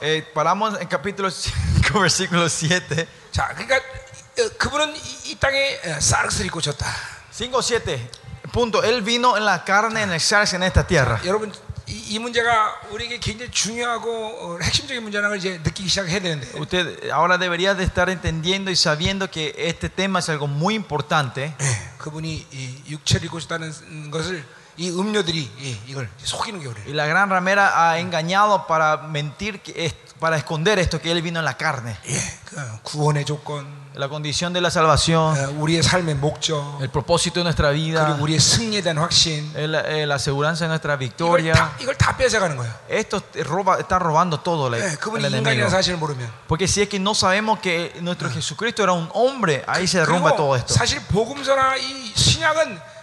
Eh, paramos en capítulo 5, versículo 7. 자, 그러니까 어, 그분은 이, 이 땅에 어, 쌀을 꽂혔다. 5, 7. Punto. Él vino en la carne, en el sarx, en esta tierra. 여러분 이, 이 문제가 우리에게 굉장히 중요하고 어, 핵심적인 문제라는 걸 이제 느끼기 시작해야 되는데 Usted ahora debería de estar entendiendo y sabiendo que este tema es algo muy importante. 예, 그분이 이 육체를 입고 있다는 것을 Y la gran ramera ha engañado para mentir, para esconder esto que él vino en la carne. La condición de la salvación, el propósito de nuestra vida, la, la aseguranza de nuestra victoria. Esto roba, está robando todo la, enemigo. Porque si es que no sabemos que nuestro Jesucristo era un hombre, ahí se derrumba todo esto.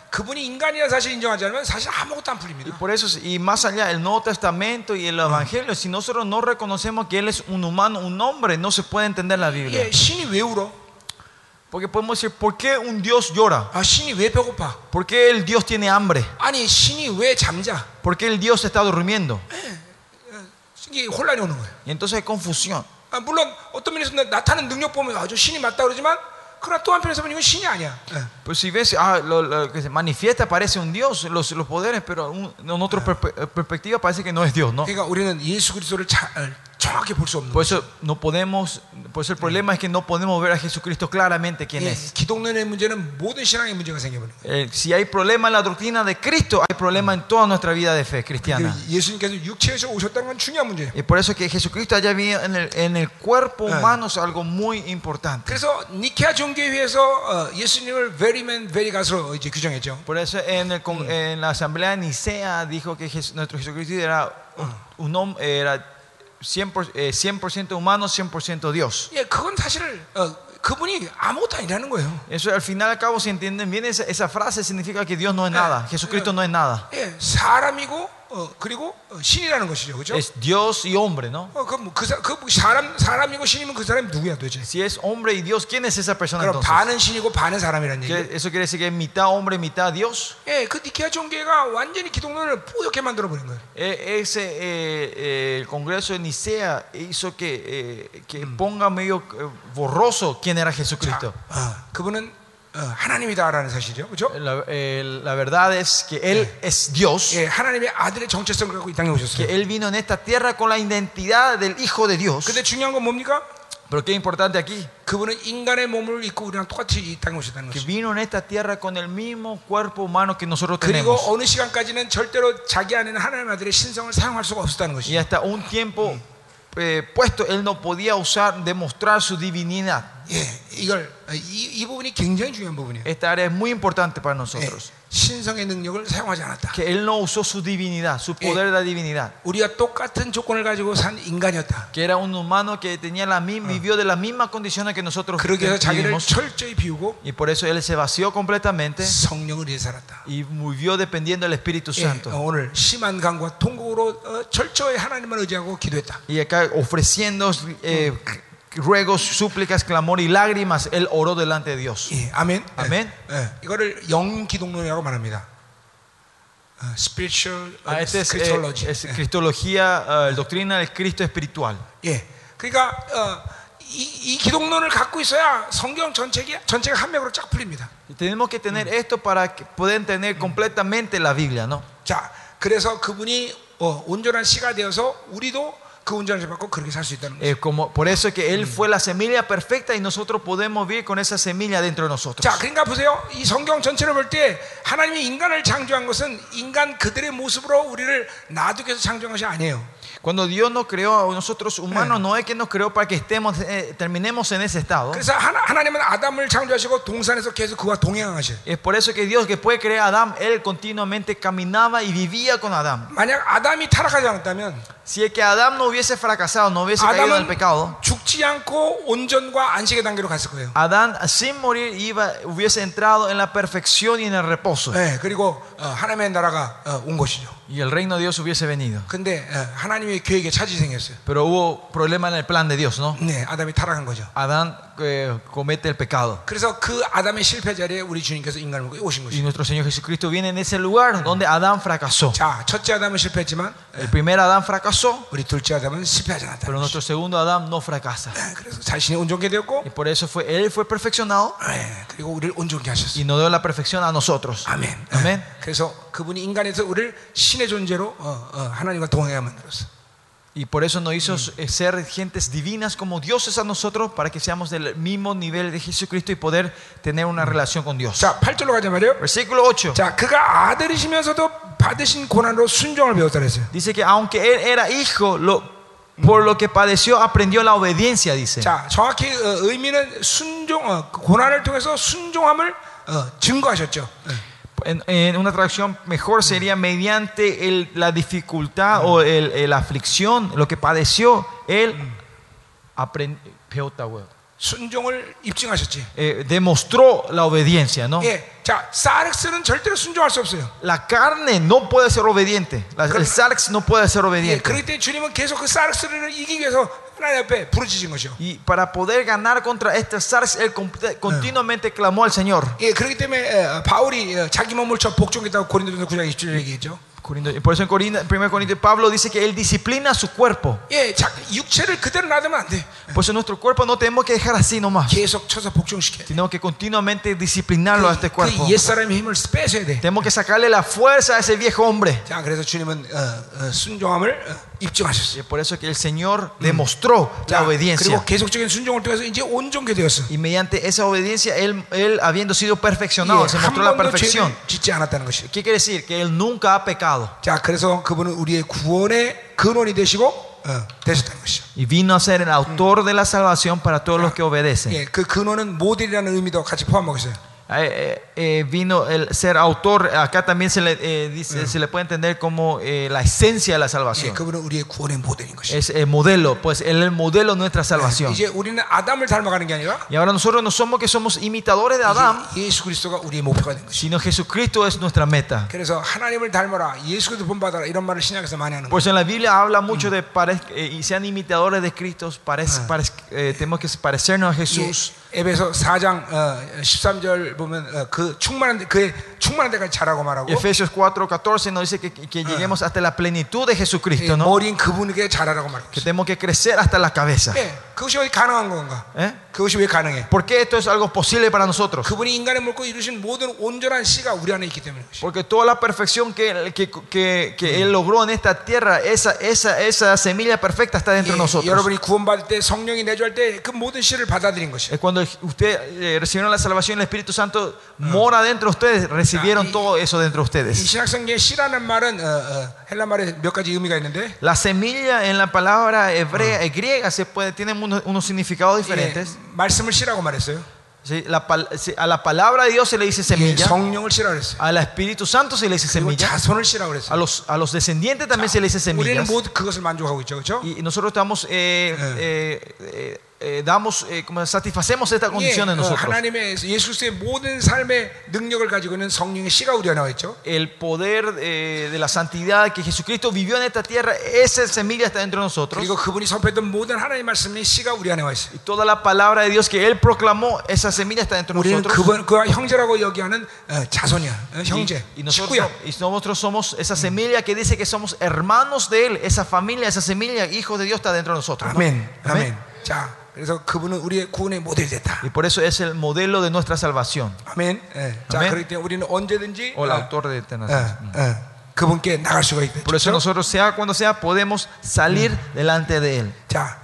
사실 복음서나 이 신약은 그분이 인간이라는 사실 인정하지 않으면 사실 아무것도 안 Y 풀립니다. por eso, y más allá, el Nuevo Testamento y el Evangelio, si nosotros no reconocemos que Él es un humano, un hombre, no se puede entender la Biblia. 예, 신이 왜 울어? Porque podemos decir, ¿por qué un Dios llora? 아, 신이 왜 배고파? ¿Por qué el Dios tiene hambre? 아니, 신이 왜 잠자? ¿Por qué el Dios está durmiendo? 이게 혼란이 오는 거예요. Y entonces hay confusión. 아, 물론 어떤 면에서 나- 나타나는 능력 보면 아주 신이 맞다 그러지만 그러나 또 한편에서 보면 이건 신이 아니야. 예. Pues si ves, ah, lo, lo que se manifiesta parece un Dios, los, los poderes, pero un- en otra perpe- perspectiva parece que no es Dios, ¿no? 그러니까 우리는 예수 그리스도를 자- 어, 정확히 볼 수 없는 Por eso no podemos, por eso el problema es que no podemos ver a Jesucristo claramente quién es. Eh, si hay problema en la doctrina de Cristo, hay problema en toda nuestra vida de fe cristiana. Y por eso que Jesucristo haya venido en el, cuerpo humano es algo muy importante. Por eso en, la asamblea de Nicea dijo que nuestro Jesucristo era un hombre 100%, eh, 100% humano, 100% Dios. 예, 그건 사실 어, 그분이 아무것도 아니라는 거예요. Eso al final al cabo, si entienden bien esa, esa frase, significa que Dios no es nada, Jesucristo no es nada. 예, 사람이고 어, 그리고 어, 신이라는 것이죠, 그렇죠? Es Dios y hombre, ¿no? 어, 그럼 그, 사- 그 사람 사람이고 신이면 그 사람이 누구야 도대체? Si es hombre y Dios, ¿quién es esa persona 그럼 entonces? 반은 신이고 반은 사람이라는 얘기. ¿Qué- ¿Eso quiere decir que es mitad hombre, mitad Dios? 예, 그 니케아 종교가 완전히 기독론을 뿌옇게 만들어 버린 거예요. Eh, ese, eh, eh, el Congreso de Nicea hizo que, eh, que ponga medio eh, borroso quién era Jesucristo. 어, 그분은 어, 하나님이다라는 사실이죠, 그렇죠? La, eh, la verdad es que Él es Dios, 예, 하나님의 아들의 정체성을 갖고 이 땅에 que 오셨어요. Él vino en esta tierra con la identidad del Hijo de Dios. 근데 중요한 건 뭡니까? Pero qué importante aquí, 그분은 인간의 몸을 입고 우리랑 똑같이 이 땅에 오셨다는 que 것이죠. vino en esta tierra con el mismo cuerpo humano que nosotros 그리고 tenemos. 어느 시간까지는 절대로 자기 안에는 하나님 아들의 신성을 사용할 수가 없었다는 Y 것이죠. hasta un tiempo eh, puesto, Él no podía usar, demostrar su divinidad. 예, 이걸 어, 이, 이 부분이 굉장히 중요한 부분이에요. Esta área es muy importante para 예, nosotros. 신성의 능력을 사용하지 않았다. Que Él no usó su divinidad, su poder de la divinidad. 우리가 똑같은 조건을 가지고 산 인간이었다. Que era un humano que tenía la misma, vivió de las mismas condiciones que nosotros 그러기 위해서 자기를. 철저히 비우고 Y por eso Él se vació completamente 성령을 위해 살았다. y vivió dependiendo del Espíritu 예, Santo. 어, 오늘 심한 강과 통곡으로 어, 철저히 하나님을 의지하고 기도했다. Y acá ofreciendo eh, ruegos, súplicas, clamor y lágrimas, Él oró delante de Dios. 예, 아멘. 아멘. 예, 예, 이거를 영 기독론이라고 말합니다. 어, spiritual 어, Ah, este es, eh, Christology. es cristología, eh, doctrina del Cristo espiritual. 예, 그러니까 어, 이, 이 기독론을 갖고 있어야 성경 전체가 전체가 한 맥으로 쫙 풀립니다. Y tenemos que tener esto para que puedan tener completamente la Biblia, ¿no? 자, 그래서 그분이 어, 온전한 씨가 되어서 우리도 그. Eh, como, por eso que Él fue la semilla perfecta y nosotros podemos vivir con esa semilla dentro de nosotros. 자, 그러니까 보세요. 이 성경 전체를 볼 때 하나님이 인간을 창조한 것은 인간 그들의 모습으로 우리를 놔두기 위해서 창조한 것이 아니에요. Cuando Dios nos creó a nosotros humanos, no es que nos creó para que estemos, eh, terminemos en ese estado. 그래서 하나, 하나님은 아담을 창조하시고 동산에서 계속 그와 동행하셔요. Es por eso que Dios que puede crear a Adán, Él continuamente caminaba y vivía con Adán. 만약 아담이 타락하지 않았다면 Si es que Adán no hubiese fracasado, no hubiese caído en el 아담은 pecado, 죽지 않고 온전과 안식의 단계로 갔을 거예요. Adán sin morir iba, hubiese entrado en la perfección y en el reposo. 네, 그리고 어, 하나님의 나라가 어, 온 것이죠. y el reino de Dios hubiese venido. 근데 어, 하나님 의 계획에 차질이 생겼어요. Pero hubo problema en el plan de Dios, ¿no? 네, 아담이 타락한 거죠. Adán eh, comete el pecado. 그래서 그 아담의 실패 자리에 우리 주님께서 인간을 오신 Y 것이죠. nuestro Señor Jesucristo viene en ese lugar donde Adán fracasó. 자, 첫째 아담은 실패했지만 El primer Adán fracasó, 우리 둘째 아담은 실패하지 않았다. pero nuestro segundo Adán no fracasa. 그래서 자신이 온전케 되었고, Y por eso fue, él fue perfeccionado 네, 그리고 우리를 온전케 하셨어요. y nos dio la perfección a nosotros. 아멘. 아멘. 그래서 그분이 인간에서 우리를 신의 존재로 어, 어, 하나님과 동행하게 만들었어. Y por eso nos hizo eh, ser gentes divinas como dioses a nosotros para que seamos del mismo nivel de Jesucristo y poder tener una relación con Dios. 자, 8절로 가자 말이요. Versículo 8. 자, 그가 아들이시면서도 받으신 고난으로 순종을 배웠다 그랬어요. Dice que aunque él era hijo, lo, por lo que padeció aprendió la obediencia, dice. 자, 정확히 어, 의미는 순종, 어, 고난을 통해서 순종함을 어, 증거하셨죠. En, en una traducción mejor sería mediante el- la dificultad o el- el- la aflicción, lo que padeció, él. Aprendió, 순종을 입증하셨지. eh, demostró la obediencia, ¿no? 예, 자, 사르스는 절대로 순종할 수 없어요. La carne no puede ser obediente. La- el sarx no puede ser 예, obediente. 그렇기 때문에 주님은 계속 그 사르스를 이기기 위해서 하나님 앞에 부르짖은 것이요. Y para poder ganar contra este sarx, él con- continuamente clamó al Señor. 예, 그렇기 때문에 어, 바울이 어, 자기 몸을 쳐 복종했다고 고린도전서 9장 20절 얘기했죠. Corinto- Por eso en 1 Corintios Pablo dice que él disciplina su cuerpo. 예, 자, 육체를 그대로 놔두면 안 돼. Por eso nuestro cuerpo no tenemos que dejar así nomás. 계속 쳐서 복종시켜야 돼. Tenemos que continuamente disciplinarlo a este cuerpo. 그 옛사람의 힘을 빼셔야 돼. Tenemos que sacarle la fuerza a ese viejo hombre. 자, 그래서 주님은 어, 어, 순종함을 어, 입증하셨어요. Y por eso que el Señor demostró la obediencia. Y mediante esa obediencia, él, él habiendo sido perfeccionado, se mostró la perfección. ¿Qué quiere decir? Que Él nunca ha pecado. Y vino a ser el autor de la salvación para todos los que obedecen eh, eh, vino el ser autor, acá también se le, eh, dice, se le puede entender como eh, la esencia de la salvación. es el modelo, pues él el modelo de nuestra salvación. y ahora nosotros no somos que somos imitadores de Adán, sino Jesucristo es nuestra meta. Pues en la Biblia habla mucho de eh, y sean imitadores de Cristo, tenemos que parecernos a Jesús. 예, 에베소 4장 어, 13절 보면 어, 그 충만한 데- 그의 충만한 데까지 자라고 말하고 Efesios 4, 14 nos dice que, que lleguemos hasta la plenitud de 예, Jesucristo, ¿no? 머리인 그분에게 자라라고 말하고 Que 있어요. tenemos que crecer hasta la cabeza. 예, 그것이 왜 가능한 건가? ¿Eh? 그것이 왜 가능해? ¿Por qué esto es algo posible para nosotros? 그분이 인간의 물고 이루신 모든 온전한 씨가 우리 안에 있기 때문에 그것이. Porque toda la perfección que, que, que, que Él logró en esta tierra, esa, esa, esa semilla perfecta está dentro de 예, nosotros. 여러분이 구원받을 때 성령이 내주할 때 그 모든 씨를 받아들인 것이. Es cuando usted eh, recibieron la salvación, el Espíritu Santo mora dentro de ustedes, recibieron y- todo eso dentro de 이 ustedes. 신약성경에 씨라는 말은 어, 어, 헬라 말에 몇 가지 의미가 있는데 La semilla en la palabra hebrea y griega se puede, tienen unos, unos significados 예, diferentes. 말씀을 씨라고 말했어요. Sí, la pal- sí, a la palabra de Dios se le dice 예, semilla, 성령을 씨라고 그랬어요. al Espíritu Santo se le dice 그리고 semilla, 자손을 씨라고 a 그랬어요. los, a los descendientes también se le dice 우리는 semillas. 모두 그것을 만족하고 있죠, 그렇죠? Y nosotros estamos, eh, eh, eh, eh, damos, eh, como satisfacemos esta condición en 어, nosotros. 하나님의 예수 그리스도의 모든 삶의 능력을 가지고 있는 성령의 씨가 우리 안에 나와 있죠. El poder eh, de la santidad que Jesucristo vivió en esta tierra, esa semilla está dentro de nosotros. 그리고 그분이 선포했던 모든 하나님의 말씀의 씨가 우리 안에 와 있어요. Y toda la palabra de Dios que Él proclamó, esa semilla está dentro de 우리는 nosotros. 그분 그와 형제라고 여기하는 어, 자손이야, 어, 형제, Y, y nosotros, 식구야. y nosotros somos esa semilla que dice que somos hermanos de Él, esa familia, esa semilla, hijos de Dios está dentro de nosotros. ¿no? 아멘, 아멘. 자, 그래서 그분은 우리의 구원의 모델이 됐다. Y por eso es el modelo de nuestra salvación. 아멘. 예. 자, 아멘. 그렇기 때문에 우리는 언제든지 O el 어, autor de eterna 어, salvación. 어, 그분께 나갈 수가 있다. Por eso nosotros, sea cuando sea, podemos salir delante de Él. 자,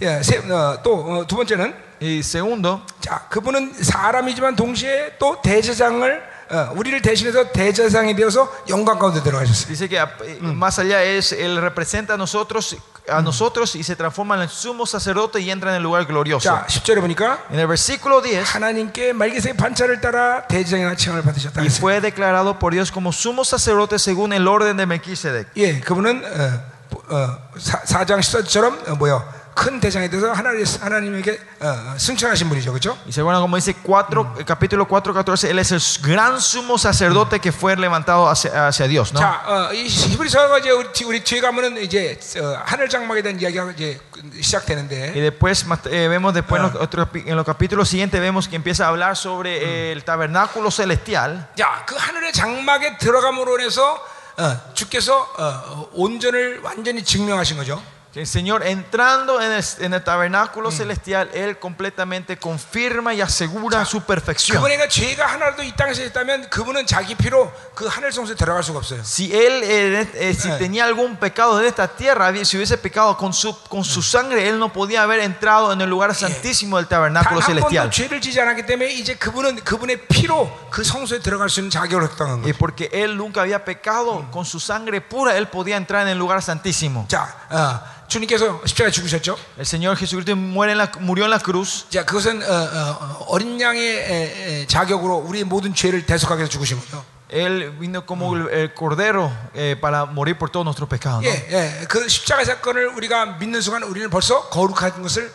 예, 세, 어, 또두 번째는 Y segundo, 자, 그분은 사람이지만 동시에 또 대제사장을 어, 우리를 대신해서 대제사장이 되어서 영광 가운데 들어가셨어요. dice que eh, más allá es, Él representa a nosotros, a nosotros y se transforma en el sumo sacerdote y entra en el lugar glorioso. 자, 10절에 보니까 En el versículo 10, 하나님께 말기세의 반차를 따라 대제사장이나 칭함을 받으셨다. y 그랬어요. fue declarado por Dios como sumo sacerdote según el orden de Melquisedec. 예, 그분은 어, 어, 사, 4장 14절처럼 어, 뭐요? 큰 대장에 대해서 하나님, 하나님에게 어, 어, 승천하신 분이죠, 그렇죠? Y se acuerdan como dice 4, el capítulo 4, 14, Él es el gran sumo sacerdote que fue levantado hacia, hacia Dios, ¿no? 자, 어, 이 히브리서가 이제 우리, 뒤- 우리 뒤에 가면은 이제 어, 하늘 장막에 대한 이야기가 이제 Y 시작되는데, después más- eh, vemos después Ah. otros capi- en los capítulos siguientes vemos que empieza a hablar sobre eh, el tabernáculo celestial. 자, 그 하늘의 장막에 들어감으로 인해서 어, 주께서 어, 어, 온전을 완전히 증명하신 거죠. Que el Señor entrando en el, en el tabernáculo celestial, Él completamente confirma y asegura su perfección. 그분에게 죄가 하나라도 이 땅에서 있다면 그분은 자기 피로 그 하늘 성소에 들어갈 수가 없어요. Si Él eh, eh, si Eh. tenía algún pecado en esta tierra, si hubiese pecado con su, con su sangre, Él no podía haber entrado en el lugar santísimo del tabernáculo 단 한 번도 celestial. 죄를 지지 않았기 때문에 이제 그분은 그분의 피로 그 성소에 들어갈 수 있는 자격을 획득한 Y 거예요. porque Él nunca había pecado, con su sangre pura, Él podía entrar en el lugar santísimo. 자, 어, 주님께서 십자가에 죽으셨죠. El Señor Jesucristo muere en la- murió en la cruz. 자, 그것은 어, 어, 어, 린 양의 에, 에, 자격으로 우리의 모든 죄를 대속하게 해서 죽으신 거죠. Él vino como el, el cordero eh, para morir por todos nuestros pecados. ¿no? 예, 예, 그 십자가 사건을 우리가 믿는 순간 우리는 벌써 거룩한 것을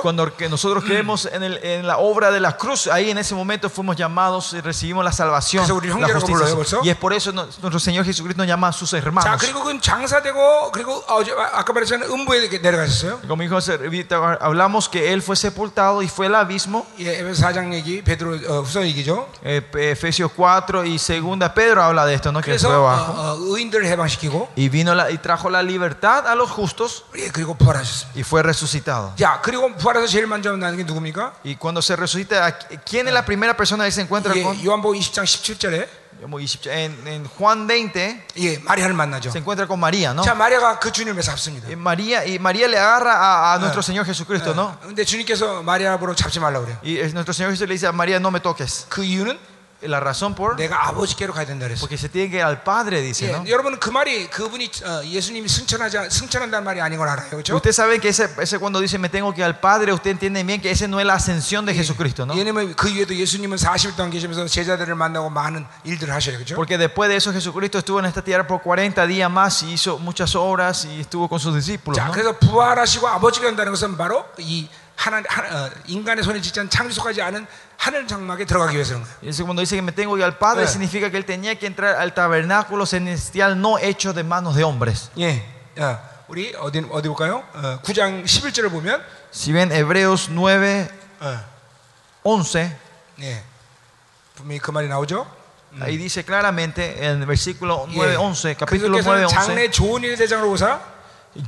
Cuando nosotros creemos en, la obra de la cruz, ahí en ese momento fuimos llamados y recibimos la salvación. Y es por eso nuestro Señor Jesucristo nos llama a sus hermanos. Como dijo, hablamos que Él fue sepultado y fue al abismo. Eh, Efesios 4 y 2 Pedro habla de esto, ¿no? Y, vino y trajo la libertad a los justos. 그리고 부활하셨습니다. y fue resucitado. 자, 그리고 부활해서 제일 먼저 만나는 게 누굽니까? Y cuando se resucita, ¿a ¿quién es la primera persona que se encuentra con? 예, 요한복음 20장 17절에 Como dice- En, en Juan 20 예, 마리아를 만나죠. se encuentra con María, ¿no? 자, 마리아가 그 주님을 잡습니다. Y María, y María le agarra a, a nuestro Señor Jesucristo, ¿no? 근데 주님께서 마리아보러 잡지 말라고 그래요. Y es- nuestro Señor Jesús le dice a María, no me toques. 그 이유는 Y La razón por, 내가 아버지께로 가야 된다 그랬어. porque se tiene que ir al Padre, dice, 예, ¿no? 여러분 그 말이 그분이 어, 예수님이 승천하자 승천한다는 말이 아닌 걸 알아요, 그렇죠? Usted sabe que ese, ese cuando dice me tengo que ir al Padre, usted entiende bien que ese no es la ascensión de Jesucristo, ¿no? 왜냐면 그 이후에도 예수님은 40일 동안 계시면서 제자들을 만나고 많은 일들을 하셔요, 그렇죠? Porque después de eso Jesucristo estuvo en esta tierra por 40 días más y hizo muchas obras y estuvo con sus discípulos, 자, ¿no? 그래서 부활하시고 아버지가 된다는 것은 바로 이 하나, 하, 어, 인간의 손에 짓지 않은 창조까지 않은 하늘 장막에 들어가기 위해서는 거예요. Y eso cuando dice que me tengo que ir al Padre, Eh. significa que él tenía que entrar al tabernáculo celestial no hecho de manos de hombres. 예, 어, 우리 어디 어디 볼까요? 어, 9장 11절을 보면, Si ven Hebreos 9, 어, 11, 예, 분명히 그 말이 나오죠. ahí dice claramente en el versículo 9, 예. 11, capítulo 9, 그리스도께서는 11. 장래 좋은 일의 대장으로 오사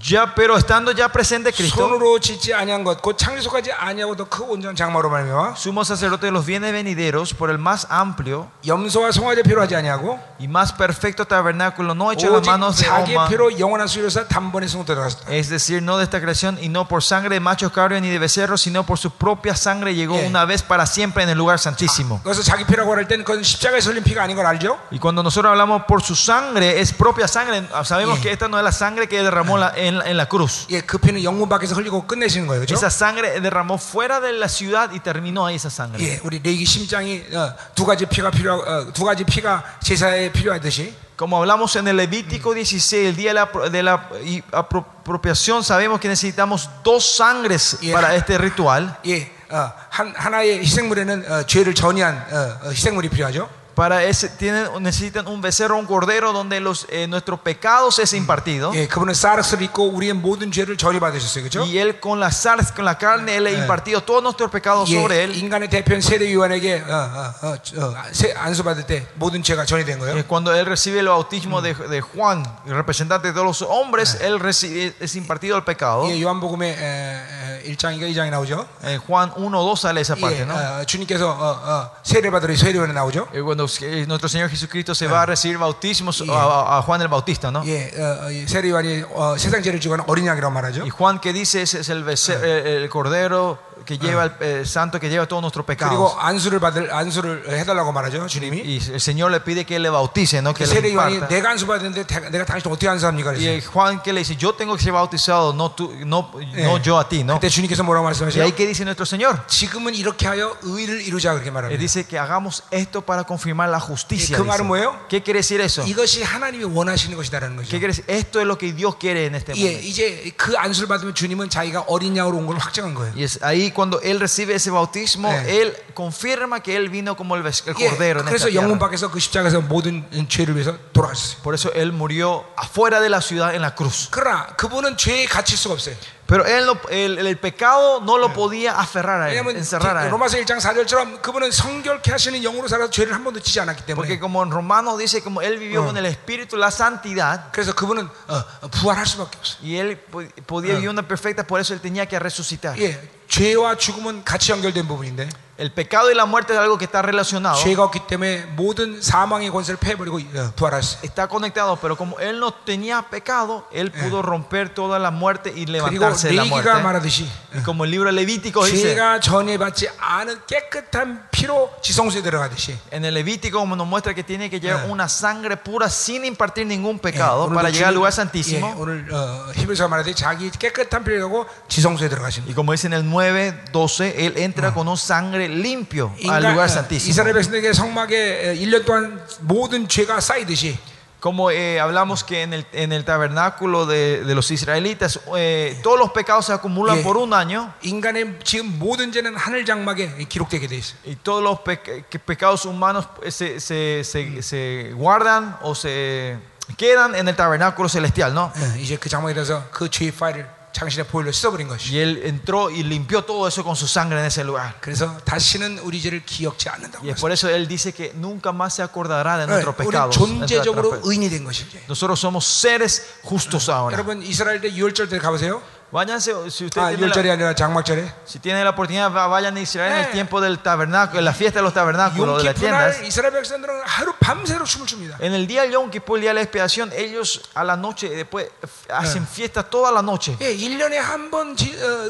Ya, pero estando ya presente Cristo, 손으로 짓지 아니한 것, 곧 창조소까지 아니하고 더 크고 온전한 장막으로 말미암아 sumo sacerdote de los bienes venideros por el más amplio 염소와 송아지 피로 하지 아니하고 y más perfecto tabernáculo no hecho de 오직 manos de 자기의 hombre, 피로 영원한 수요사 단번에 승 들어갔다. es decir, no de esta creación y no por sangre de machos cabros ni de becerros, sino por su propia sangre llegó Yeah. una vez para siempre en el lugar santísimo. 그래서 자기 피라고 할 때는 그건 십자가에 설린 피가 아닌 걸 알죠? Y cuando nosotros hablamos por su sangre, es propia sangre. Sabemos Yeah. que esta no es la sangre que derramó la- en, en la cruz. 예, 그 피는 영문 밖에서 흘리고 끝내시는 거예요, 그렇죠? Esa sangre derramó fuera de la ciudad y terminó ahí esa sangre. 예, 우리 레기 심장이 어, 두 가지 피가 필요, 어, 두 가지 피가 제사에 필요하듯이 Como hablamos en el Levítico 16, el día de la, de la apropiación, sabemos que necesitamos dos sangres Yeah. para este ritual. 예, 어, 한 하나의 희생물에는 어, 죄를 전이한 어, 어, 희생물이 필요하죠. Para ese tienen, necesitan un becerro, un cordero donde los, eh, nuestros pecados es impartido. 예, 그분은 사르스를 입고 우리의 모든 죄를 전이 받으셨어요, 그렇죠? Y él con la sal, con la carne, él ha impartido todos nuestros pecados sobre 예, él. 인간의 대표인 세례요한에게 어, 어, 어, 어, 세- 안수받을 때 모든 죄가 전이 된 거예요. Eh, Cuando él recibe el bautismo de, de Juan, el representante de todos los hombres, él recibe, es impartido el pecado. 예, 요한복음의 에, 에, 1장인가 2장이 나오죠. En Juan 1, 2 sale esa 예, parte, ¿no? 어, 주님께서 어, 어, 세례 받으러 세례요한에 나오죠. Eh, Cuando eh, nuestro Señor Jesucristo se va a recibir bautismo Yeah. a, a Juan el Bautista, ¿no? 예, 어, 어, 이 세례요한이 어, 세상 죄를 지고 어린 양이라고 말하죠. Y Juan que dice ese es el, bece- el- el cordero que lleva el eh, santo que lleva todos nuestros 그리고 pecados. 안수를 받을 안수를 해달라고 말하죠 주님이. Y el Señor le pide que él le bautice, no que le 세례 요한이 imparta. 내가 안수 받는데 내가 당신 어떻게 안수합니까? Y 그랬어요. el Juan que le dice, yo tengo que ser bautizado, no tú, no, no yo a ti, ¿no? 그때 주님께서 뭐라고 Y 말씀하세요? ahí que dice nuestro Señor, 지금은 이렇게 하여 의를 이루자 그렇게 Él 말합니다. dice que hagamos esto para confirmar la justicia. 그 dice. 말은 뭐예요? ¿Qué quiere decir eso? 이것이 하나님이 원하시는 것이다라는 거죠. ¿Qué quiere decir? Esto es lo que Dios quiere en este 예, mundo. 이제 그 안수를 받으면 주님은 자기가 어린 양으로 온 걸 확정한 거예요. Y es ahí cuando Él recibe ese bautismo, Eh. Él confirma que Él vino como el, ves- el 예, cordero en esta 그래서 영문 tierra. 밖에서 그 십자가에서 모든 죄를 위해서 돌아가셨어요. Por eso Él murió afuera de la ciudad en la cruz. 그러나 그분은 죄에 갇힐 수가 없어요. Pero él no- el, el pecado no lo podía aferrar a Él, 왜냐하면 encerrar a Él. 로마서 1장 4절처럼 그분은 성결케 하시는 영으로 살아서 죄를 한 번도 지지 않았기 Porque 때문에 como en Romanos dice, como Él vivió con el Espíritu la santidad, 그래서 그분은 어, 어, 부활할 수밖에 없어요. y Él po- podía vivir una perfecta, por eso Él tenía que resucitar. 예, 죄와 죽음은 같이 연결된 부분인데 El pecado y la muerte es algo que está relacionado. 죄가 없기 때문에 모든 사망의 권세를 패버리고 어, 부활하셨어요. Está conectado, pero como él no tenía pecado, él pudo romper toda la muerte y 그리고 levantarse de la 레이기가 muerte. 말하듯이 Y como el libro de Levítico dice, 죄가 전에 받지 않은 깨끗한 피로 지성소에 들어가듯이 en el Levítico como nos muestra que tiene que llevar Eh. una sangre pura sin impartir ningún 예, pecado para 오늘도 llegar al lugar 주님- santísimo. 예, 오늘 어, 히브리서 말하듯이 자기 깨끗한 피를 가고 지성소에 들어가신 Y como dice en el 9, 12, él entra con un sangre limpio al 인간, lugar 어, santísimo. 이스라엘 백성에게 성막에 1년 동안 모든 죄가 쌓이듯이 Como eh, hablamos que en el, en el tabernáculo de, de los israelitas, eh, todos los pecados se acumulan Yeah. por un año. 인간의 지금 모든 죄는 하늘 장막에 기록되게 돼 있어요. Y todos los pe- que pecados humanos eh, se, se- se- se guardan o se quedan en el tabernáculo celestial, ¿no? 예, 이제 그 장막에 대해서 그 죄의 파일을 당신의 보혈로 씻어버린 것이. Y él entró y limpió todo eso con su sangre en ese lugar. 그래서 다시는 우리 죄를 기억지 않는다고. Y es por eso él dice que nunca más se acordará de 예, nuestros 우리 pecados. 존재적으로 의인이 된 것이지. Nosotros somos seres justos ahora. 여러분 이스라엘 때 유월절 때 가보세요. Váyanse, si usted 아, tiene 유월절이 la, 아니라 장막절에. si tiene la oportunidad, va- vayan a Israel en Eh. el tiempo del tabernáculo, en la fiesta de los tabernáculos, de las 용키프 tiendas. 날 이스라엘 백성들은 하루 밤새로 춤을 춥니다. En el día del Yom Kippur, el día de la expiación, ellos a la noche, después hacen fiesta toda la noche. 예, 1년에 한 번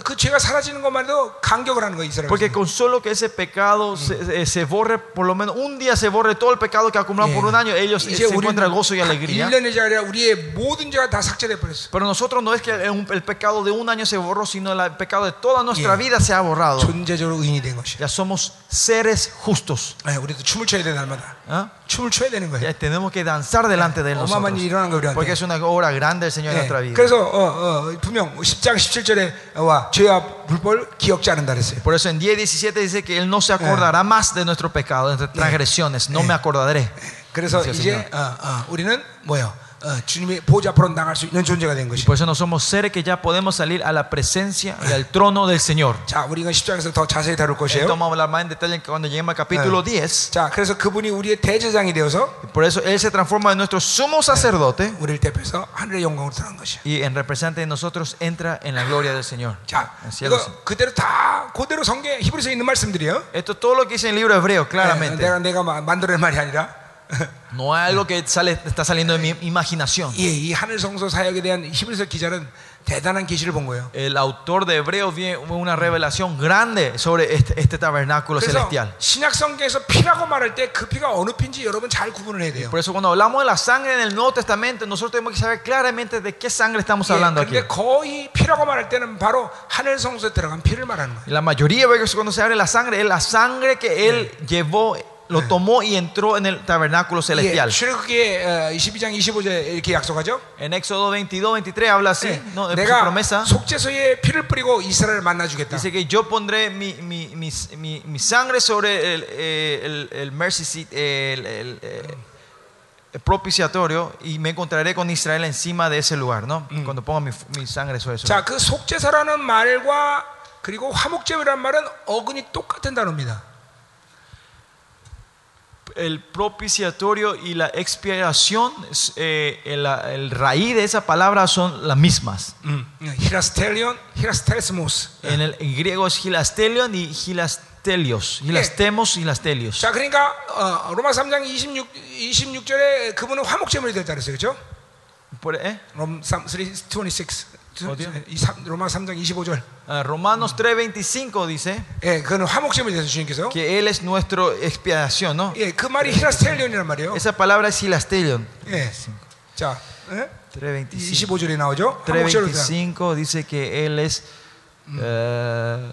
그 죄가 사라지는 것만 해도 감격을 하는 거예요, 이스라엘. Porque 백성들은. con solo que ese pecado se, eh, se borre, por lo menos un día se borre todo el pecado que acumularon 예. por un año, ellos eh, 이제 se encuentran gozo y alegría. 1년이 아니라 우리의 모든 죄가 다 삭제돼 버렸어. Pero nosotros no es que el, el pecado de un año se borró, sino el pecado de toda nuestra 예. vida se ha borrado. 존재적으로 의인이 된 것이. Ya somos seres justos. 예, 우리도 춤을 춰야 돼 날마다. ¿ah? 춤을 춰야 되는 거예요. Ya tenemos que danzar delante de él 어마어마한 일이 nosotros. 일어난 거 Porque 우리한테. es una obra grande del Señor en 예, nuestra vida. 그래서 어, 어, 분명 10장 17절에 와 죄와 불법을 기억지 않는다 그랬어요. Por eso en 10, 17 dice que Él no se acordará más de nuestro pecado, de nuestras transgresiones. No me acordaré. 그래서 Dice el 이제 Señor. 어, 어, 우리는 뭐요? 어, 주님의 보좌 앞으로 나갈 수 있는 존재가 된 것이. Por eso no somos seres que ya podemos salir a la presencia y al trono del Señor. 자, 우리가 10장에서 더 자세히 다룰 것이에요. Esto vamos a hablar más en detalle cuando lleguemos al capítulo 10. 자, 그래서 그분이 우리의 대제장이 되어서 Por eso Él se transforma en nuestro sumo sacerdote 우리를 대표해서 하늘의 영광으로 들어간 것이야. y en representante de nosotros entra en la gloria del Señor. 자, En cielo. 이거 그대로 다 그대로 성경 히브리서에 있는 말씀들이에요. Esto es todo lo que dice en el libro hebreo, 네, claramente. 내가 내가 마- 만들어낸 말이 아니라 No es algo que sale, está saliendo de mi imaginación. 예, 이 하늘 성소 사역에 대한 히브리서 기자는 대단한 계시를 본 거예요. El autor de Hebreos viene una revelación grande sobre este, este tabernáculo 그래서 celestial. 신약 성경에서 피라고 말할 때 그 피가 어느 피인지 여러분 잘 구분을 해야 돼요. Por eso cuando hablamos de la sangre en el Nuevo Testamento, nosotros tenemos que saber claramente de qué sangre estamos hablando 예, aquí. 근데 거의 피라고 말할 때는 바로 하늘 성소에 들어간 피를 말하는 거예요. La mayoría de veces cuando se habla de la sangre, es la sangre que él llevó, lo tomó y entró en el tabernáculo 예, celestial. 출애굽기 어, 22장 25절 이렇게 약속하죠. En Éxodo 22, 23 habla así, 예, ¿no? Es su 내가 promesa. 속죄소에 피를 뿌리고 이스라엘을 만나주겠다. Dice que yo pondré mi, mi, mi, mi- mi sangre sobre el, eh, el, el mercy seat, el, el, eh, el propiciatorio y me encontraré con Israel encima de ese lugar, ¿no? Cuando ponga mi, mi sangre sobre eso. 자, 그 속죄사라는 말과 그리고 화목제물이라는 말은 어근이 똑같은 단어입니다. El propiciatorio y la expiación, es, eh, el, el raíz de esa palabra son las mismas. 음, 히라스텔리온, 히라스텔스모스. En el en griego es hilastelion y hilastelios. Hilastemos y hilastelios. 자, 그러니까 어, 로마 3장 26 26절에 그분은 화목제물이 됐다 그랬어요. 그렇죠? Por- ¿eh? 롬 3, 26. 어디요? 이 삼- 로마 3장 25절. Ah, Romanos 3:25 dice 예, 그거는 화목제물에 대해서 주님께서 que Él es nuestro expiación, ¿no? 예, 그 말이 히라스텔리온이란 말이에요. Esa palabra es hilasterion. 예. 자, 예? 3:25. 25절에 나오죠. 화목제로 다 3:25 dice que Él es eh,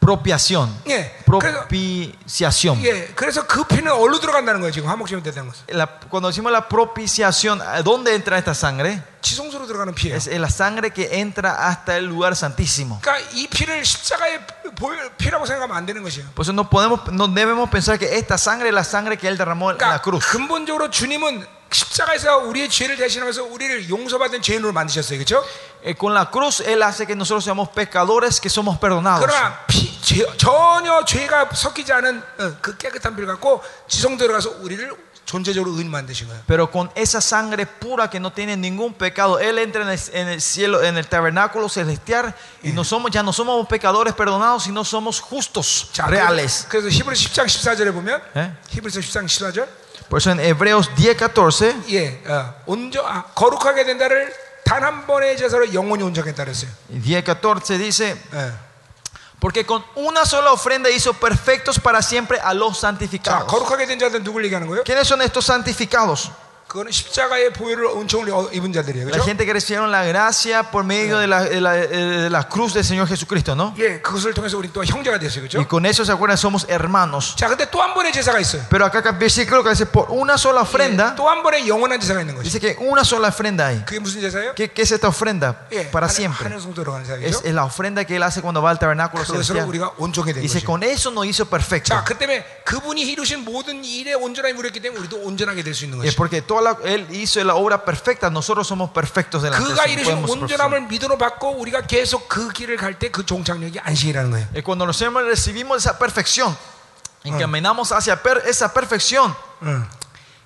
propiación. 예. 그래서 Propiciación. 예, 그래서 그 피는 어디로 들어간다는 거예요. 지금 화목제물 되는 것은 La- cuando decimos la propiciación, ¿a ¿dónde entra esta sangre? 지성소로 들어가는 피예요. Es la sangre que entra hasta el lugar santísimo. 그러니까 이 피를 십자가의 보- 피라고 생각하면 안 되는 것이에요. Por eso no podemos, no debemos pensar que esta sangre es la sangre que Él derramó en la 그러니까 cruz. 근본적으로 주님은 십자가에서 우리의 죄를 대신하면서 우리를 용서받은 죄인으로 만드셨어요. 그렇죠? Eh, con la cruz Él hace que nosotros seamos pecadores, que somos perdonados. 그러나 피, 죄, 전혀 죄가 섞이지 않은 어, 그 깨끗한 피를 갖고 지성 들어가서 우리를 존재적으로 의인 만드신 거예요. Pero con esa sangre pura que no tiene ningún pecado, Él entra en el, en el cielo, en el tabernáculo celestial y no somos, ya no somos pecadores perdonados, sino somos justos, 자, reales. 그래서, 그래서 히브리 10장 14절에 보면 예? 히브리서 10장 14절 Por eso en Hebreos 10, 14 예, 어, 온전 아, 거룩하게 된다를 단 한 번의 제사로 영원히 온전하겠다 그랬어요. 10, 14 dice, 예. porque con una sola ofrenda hizo perfectos para siempre a los 자, santificados. 거룩하게 된 자들은 누굴 얘기하는 거예요? ¿Quiénes son estos santificados? La gente que recibieron la gracia por medio de la, de la, de la cruz del Señor Jesucristo, ¿no? Y con eso se acuerdan, somos hermanos. Pero acá el versículo que dice, por una sola ofrenda, dice que una sola ofrenda hay. ¿Qué, qué es esta ofrenda? Para siempre. Es, es, la ofrenda que él hace cuando va al tabernáculo celestial. Dice, con eso nos hizo perfecto. Es porque toda la- Él hizo la obra perfecta, nosotros somos perfectos delante 그가 de 이루신 Él. 온전함을 믿음으로 받고 우리가 계속 그 길을 갈 때 그 종착역이 안식이라는 거예요. Y cuando nosotros recibimos esa perfección y caminamos hacia per- esa perfección, 응.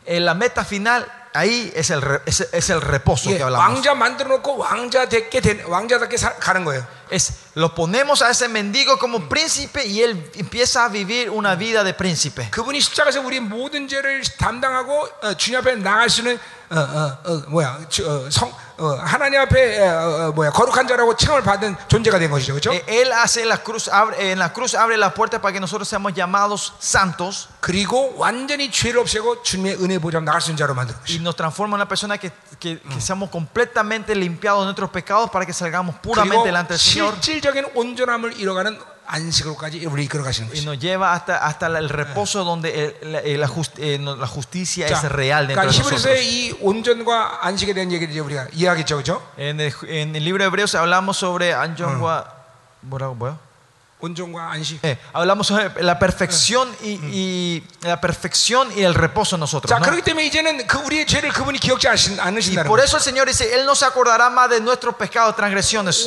en la meta final, ahí es el, re- es, es el reposo 예, que hablamos. 왕자 만들어 놓고 왕자답게 된, 왕자답게 사- 가는 거예요. Es, lo ponemos a ese mendigo como príncipe y él empieza a vivir una vida de príncipe. 그분이 십자가에서 우리 모든 죄를 담당하고 어, 주님 앞에 나갈 수 있는 어, 어, 어, 뭐야 주- 어, 성 어, 하나님 앞에 어, 어, 뭐야 거룩한 자라고 칭함을 받은 존재가 된 것이죠, 그렇죠? Eh, Él hace en la cruz, abre, en la cruz abre la puerta para que nosotros seamos llamados santos 그리고 완전히 죄를 없애고 주님의 은혜 보좌로 나갈 수 있는 자로 만드는 y 것이죠. nos transforma en una persona que, que, que seamos completamente limpiados de nuestros pecados para que salgamos puramente 그리고 delante del Señor 실질적인 온전함을 이뤄가는 안식으로까지 우리 이끌어 가시는 y 것이죠. nos lleva hasta, hasta el reposo donde el- la, eh, la just- eh, no- la justicia es 자, real dentro 그러니까 de nosotros. 히브리서의 이 온전과 안식에 대한 얘기를 이제 우리가 이해하겠죠, 그렇죠? En el, en el libro de Hebreos hablamos sobre 안정과 뭐라고 뭐요? hablamos sobre la perfección y, y, la perfección y el reposo en nosotros. 자, ¿no? y por eso el Señor dice, él no se acordará más de nuestros pecados, transgresiones.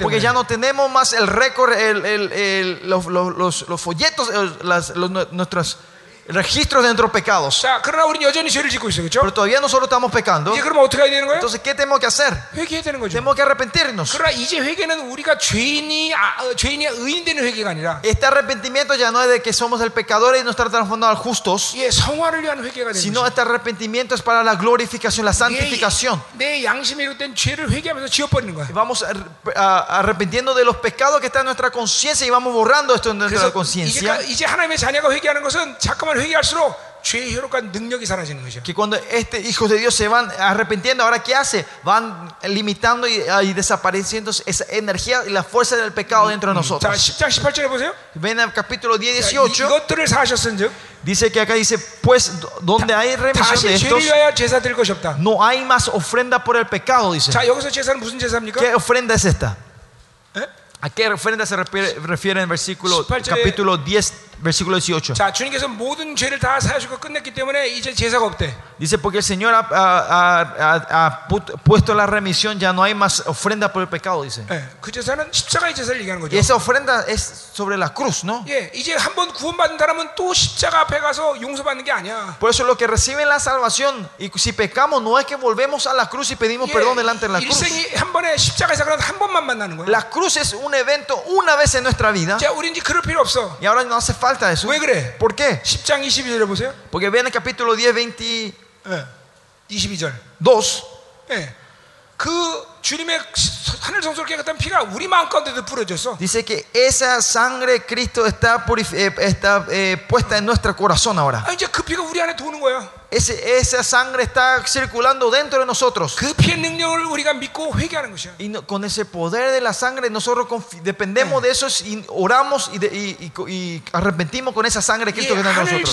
Porque ya no tenemos más el récord, el, el, el, los, los, los, folletos, eh, las, los, nuestras registros de nuestros pecados. 자, 그러나 우리는 여전히 죄를 짓고 있어요. 그렇죠? Pero todavía nosotros estamos pecando. 이제 그러면 어떻게 해야 되는 거예요? Entonces, ¿qué tenemos que hacer? 회개해야 되는 거죠. Tenemos que arrepentirnos. 그러나 이제 회개는 우리가 죄인이 아, 어, 죄인이 의인 되는 회개가 아니라 Este arrepentimiento ya no es de que somos el pecador y nos está transformando al justos, 예, 성화를 위한 회개가 되는 sino 거죠. este arrepentimiento es para la glorificación, la santificación. 내, 내 양심에 이룩된 죄를 회개하면서 지워버리는 거야. Y Vamos ar- a- arrepentiendo de los pecados que están en nuestra conciencia y vamos borrando esto en nuestra 그래서 이제, conciencia. 이제 하나님의 자녀가 회개하는 것은 자꾸만 회개할수록 죄의 효력과 능력이 사라지는 것이야. Que cuando este hijos de Dios se van arrepintiendo, ahora ¿qué hace? Van limitando y, y desapareciendo esa energía y la fuerza del pecado dentro de 자, nosotros. 10장 18절에 보세요. Ven al capítulo 10, 자, 이- 18. 이것들을 사하셨은즉 Dice que acá dice, pues donde hay remisión de 다시 죄를 estos, 위하여 제사 드릴 것이 없다. no hay más ofrenda por el pecado, dice. 자, 여기서 제사는 무슨 제사입니까? ¿Qué ofrenda es esta? 예? ¿A qué ofrenda se refiere, refiere en versículo, 18 capítulo 10, versículo 18? 자, 주님께서 모든 죄를 다 사하시고 끝냈기 때문에 이제 제사가 없대. Dice, porque el Señor ha, ha- ha- ha pu- puesto la remisión, ya no hay más ofrenda por el pecado, dice. 예, 그 제사는 십자가의 제사를 얘기하는 Y 거죠. esa ofrenda es sobre la cruz, ¿no? 예, 이제 한 번 구원받은 사람은 또 십자가 앞에 가서 용서받는 게 아니야. Por eso lo que reciben la salvación, y si pecamos, no es que volvemos a la cruz y pedimos perdón delante de la 예, cruz. 일생이 한 번에 십자가에서 그런 한 번만 만나는 거야. La cruz es un evento una vez en nuestra vida. 자, 우리 이제 그럴 필요 없어. Y ahora no hace falta eso. 왜 그래? ¿Por qué? 10장 22절에 보세요. Porque vean el capítulo 10, 22. 예, 22절. 예, 그 주님의 Dice que esa sangre de Cristo está, eh, está eh, puesta en nuestro corazón ahora. Esa sangre está circulando dentro de nosotros. Y con ese poder de la sangre nosotros dependemos de eso y oramos y, de, arrepentimos con esa sangre que Cristo que está en nosotros.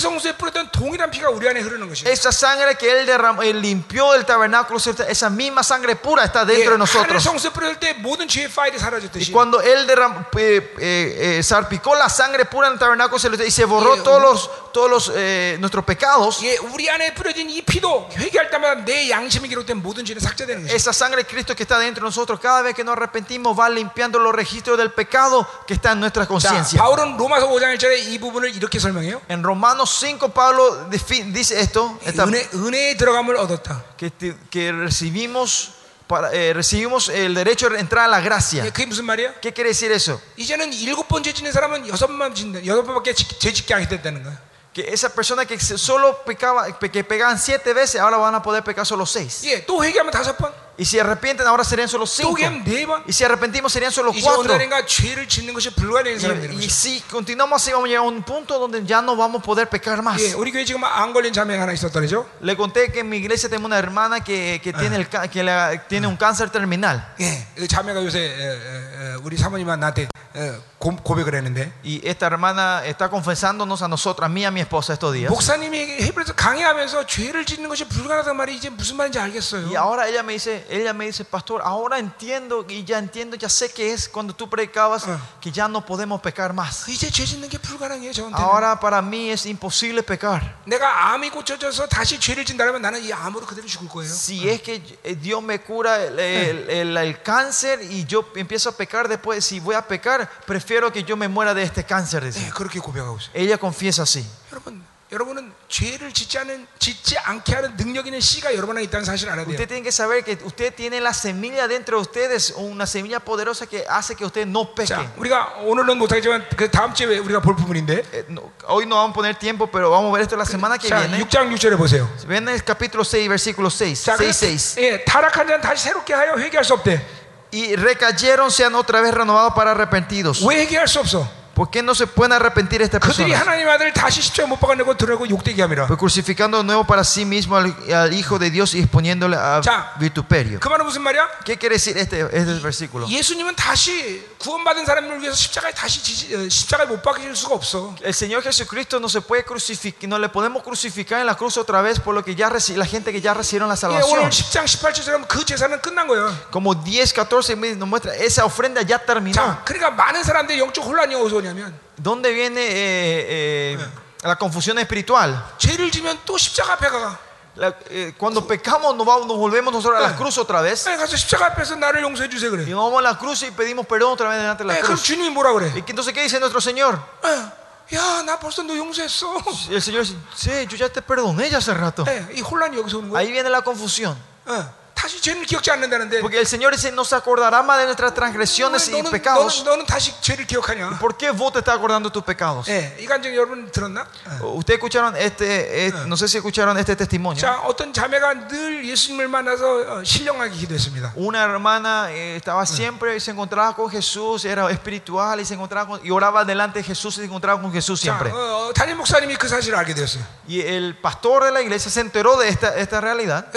Esa sangre que Él derramó, él eh, limpió el tabernáculo, esa misma sangre pura está dentro de nosotros. 성소에 뿌릴 때 모든 죄의 파일이 Y 사라졌듯이 cuando Él derram- eh, eh, eh, salpicó la sangre pura en el tabernáculo celestial y se borró Yeah. todos, los, todos los, eh, nuestros pecados, 예, 우리 안에 뿌려진 이 피도 회개할 때마다 내 양심이 기록된 모든 죄는 삭제되는 것이야. esa sangre de Cristo que está dentro de nosotros, cada vez que nos arrepentimos, va limpiando los registros del pecado que está en nuestra 자, conciencia. 바울은 로마서 5장 1절에 이 부분을 이렇게 설명해요. En Romanos 5, Pablo defi- dice esto: esta- 은혜, 은혜의 들어감을 얻었다. que, te- que recibimos, para, eh, recibimos el derecho de entrar a la 예, gracia. 그게 무슨 말이야? ¿Qué quiere decir eso? 이제는 일곱 번 죄 짓는 사람은 여섯 번 짓는 여섯 번밖에 지- 죄 짓게 하게 됐다는 거야. Que esa persona que se- solo pecaba, que pegaban siete veces, ahora van a poder pecar solo seis. 예, 또 회개하면 다섯 번, Y si arrepienten ahora serían solo cinco. Y si arrepentimos serían solo cuatro. Y, y, si continuamos así vamos a llegar a un punto donde ya no vamos a poder pecar más. Le conté que en mi iglesia tengo una hermana que, que tiene, el, que la, tiene un cáncer terminal. Y esta hermana está confesándonos a nosotros, a mí y a mi esposa estos días. Y ahora ella me dice ella me dice, pastor, ahora entiendo y ya entiendo, ya sé que es cuando tú predicabas Ah. que ya no podemos pecar más. 이제 죄 짓는 게 불가능해요 저한테. Ahora para mí es imposible pecar. 내가 암이 고쳐져서 다시 죄를 짓는다면 나는 이 암으로 그대로 죽을 거예요. Si es que eh, Dios me cura el, el- el- el cáncer y yo empiezo a pecar después, si voy a pecar, prefiero que yo me muera de este cáncer. dice. 예, 그렇게 고백하고 있어요. Ella confiesa así. 여러분, 여러분은 죄를 짓지 않은 짓지 않게 하는 능력 있는 씨가 여러분 안에 있다는 사실을 알아야 돼요. Usted tiene que saber que usted tiene la semilla dentro de ustedes, una semilla poderosa que hace que usted no peque. 자, 우리가 오늘은 못하겠지만 그 다음 주에 우리가 볼 부분인데. Eh, no, hoy no vamos a poner tiempo, pero vamos a ver esto la semana que 자, viene. 6장 6절에 보세요. Ven el capítulo 6, versículo 6. 자, 6, 그, 6. 예, 타락한 자는 다시 새롭게 하여 회개할 수 없대. Y recayeron, sean otra vez renovados para arrepentidos. 왜 회개할 수 없어? ¿Por qué no se pueden arrepentir estas 그들이 personas? 하나님 아들 다시 십자가 못 박아내고 드러내고 욕되게 함이라. Pues crucificando de nuevo para sí mismo al, al Hijo de Dios y exponiéndole a 자, vituperio. 그 말은 무슨 말이야? ¿Qué quiere decir este, este versículo? 예수님은 다시 구원받은 사람을 위해서 십자가에 다시 지, 어, 십자가에 못 박히실 수가 없어. El Señor Jesucristo no se puede crucificar, no le podemos crucificar en la cruz otra vez por lo que ya reci- la gente que ya recibieron la 예, salvación. 오늘 10장 18절처럼 그 제사는 끝난 거예요. Como 10, 14 me- nos muestra, esa ofrenda ya terminó. 자, 그러니까 많은 사람들이 영적 혼란이 어디서 오냐면 ¿Dónde viene eh, eh, la confusión espiritual? 죄를 지면 또 십자가 앞에 가. La- eh, cuando pecamos nos, vamos, nos volvemos nosotros a la cruz otra vez. 네, 가서 십자가 앞에서 나를 용서해 주세요 Y 그래. vamos a la cruz y pedimos perdón otra vez delante de la 네, 그럼 cruz. 주님이 뭐라 그래? ¿Y que- entonces qué dice nuestro Señor? 예, 야, 나 벌써 너 용서했어. Y el Señor dice, sí, yo ya te perdoné ya hace rato. 네, 이 혼란이 여기서 오는 거야. Ahí viene la confusión. 어, Porque el Señor dice, no se acordará más de nuestras transgresiones y pecados. ¿Por qué vos te estás acordando de tus pecados? Ustedes escucharon este, este no sé si escucharon este testimonio. Una hermana eh, estaba siempre y se encontraba con Jesús, era espiritual y se encontraba con, y oraba delante de Jesús y se encontraba con Jesús siempre. Y el pastor de la iglesia se enteró de esta, esta realidad.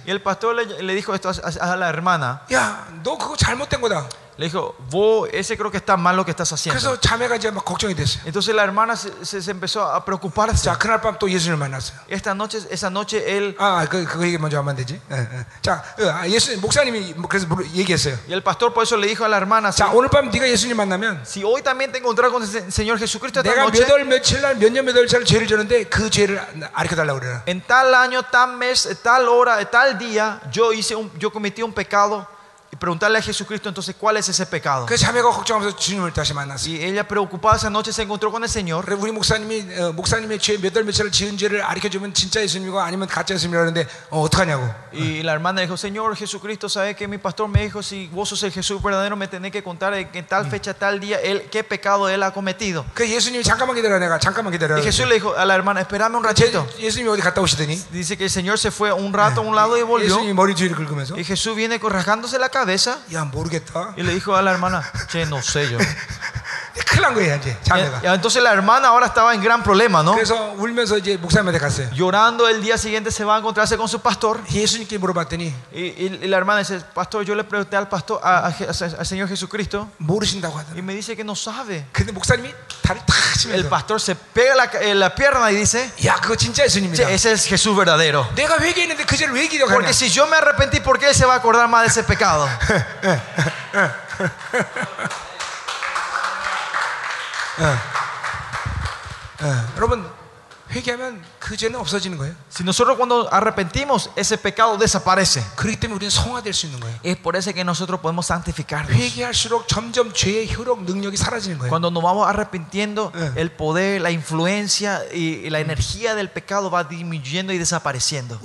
그래서 담임 목사님이 자매한테 얘기했어요. Y el pastor le, le dijo esto a, a- a la hermana. 야, 너 그거 잘못된 거다. Le dijo, vos, ese creo que está mal lo que estás haciendo. 그래서 자매가 이제 막 걱정이 됐어요. Entonces la hermana se, se- se empezó a preocuparse. 자, 그날 밤 또 예수님을 만났어요. Esta noche, esa noche él 아, 그, 그거 얘기 먼저 하면 안 되지. 예, 예. 자, 어, 아, 예수 목사님이 뭐 그래서 물어- 얘기했어요. y el pastor por eso le dijo a la hermana, si, 자, 오늘 밤 네가 예수님 만나면 si hoy también te encontrás con el Señor Jesucristo esta 내가 noche, 몇 월 며칠 날 몇 년 몇 월 차를 죄를 졌는데 그 죄를 아르켜 달라고 그래라. en tal año, tal mes, tal hora, tal día, yo hice un, yo cometí un pecado preguntarle a Jesucristo entonces cuál es ese pecado. 그 자매가 걱정하면서 주님을 다시 만났어요. Y ella preocupada esa noche se encontró con el Señor. 그래 우리 목사님이 어, 목사님의 죄 몇 달 며칠을 지은 죄를 아리켜 주면 진짜 예수님이고 아니면 가짜 예수님이라 하는데 어, 어떡하냐고. Y la hermana dijo, Señor Jesucristo, ¿sabe que mi pastor me dijo, si vos sos el Jesús verdadero, me tenés que contar en que tal fecha, tal día, él, qué pecado él ha cometido? 그 예수님이 잠깐만 기다려 내가 잠깐만 기다려. Y Jesús le dijo a la hermana, espérame un 제, ratito. 예수님이 어디 갔다 오시더니 Dice que el Señor se fue un rato a un lado y volvió. 예수님이 머리 뒤를 긁으면서 Y Jesús viene rasgándose la cabeza cabeza? Y le dijo a la hermana, che, no sé yo. 큰일 난 거예요 이제 Y- 자매가. y entonces la hermana ahora estaba en gran problema, ¿no? 그래서 울면서 이제 목사님한테 갔어요. Llorando el día siguiente se va a encontrarse con su pastor. 예수님께 물어봤더니 Y, y- y la hermana dice, pastor, yo le pregunté al pastor, a- a Je- al Señor Jesucristo, 모르신다고 y 하더라고요. me dice que no sabe. 근데 목사님이 다리 탁 El 치면서 pastor se pega la, ca- en la pierna y dice, 야 그거 진짜 "Che, 예수님이다. ese es Jesús verdadero. 내가 회개했는데 그 죄를 왜 기억하냐? Porque si yo me arrepentí, ¿por qué él se va a acordar más de ese pecado? Si nosotros cuando arrepentimos, ese pecado desaparece. Es por eso que nosotros podemos santificarnos. Cuando nos vamos arrepintiendo, el poder, la influencia y la energía del pecado va disminuyendo y desapareciendo.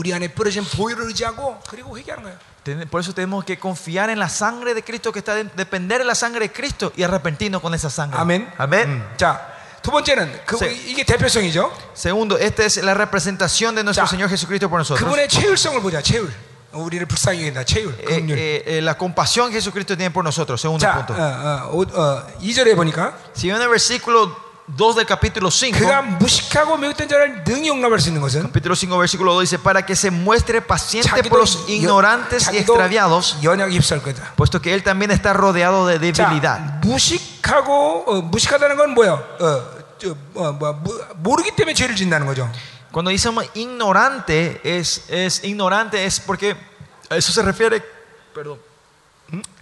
우리 안에 뿌려진 보혈을 의지하고 그리고 회개하는 거예요. Ten- Por eso tenemos que confiar en la sangre de Cristo, que está de- depender de la sangre de Cristo y arrepentirnos con esa sangre. 아멘. Amén. 음. 자, 두 번째는 그, 세- 이게 대표성이죠. Segundo, esta es la representación de nuestro Ya. Señor Jesucristo por nosotros. 그분의 체율성을 보자. 체율. 우리를 불쌍히 여긴다. 체율. Eh, 긍휼. eh, eh, la compasión que Jesucristo tiene por nosotros. Segundo 자, punto. 어, 어, 오- 어, 2절에 보니까 Si ven el versículo 2 del capítulo 5, 그가 무식하고 매혹된 자를 능히 용납할 수 있는 것은 capítulo 5, versículo 2 dice, para que se muestre paciente 자기도 por los 여- ignorantes y 자기도 extraviados, 연약에 휩싸일 거다. puesto que él también está rodeado de debilidad. 자, 무식하고 어, 무식하다는 건 뭐야? 어, 저, 어, 뭐, 모- 모르기 때문에 죄를 짓는다는 거죠. Cuando decimos ignorante, es, es ignorante es porque a eso se refiere, perdón,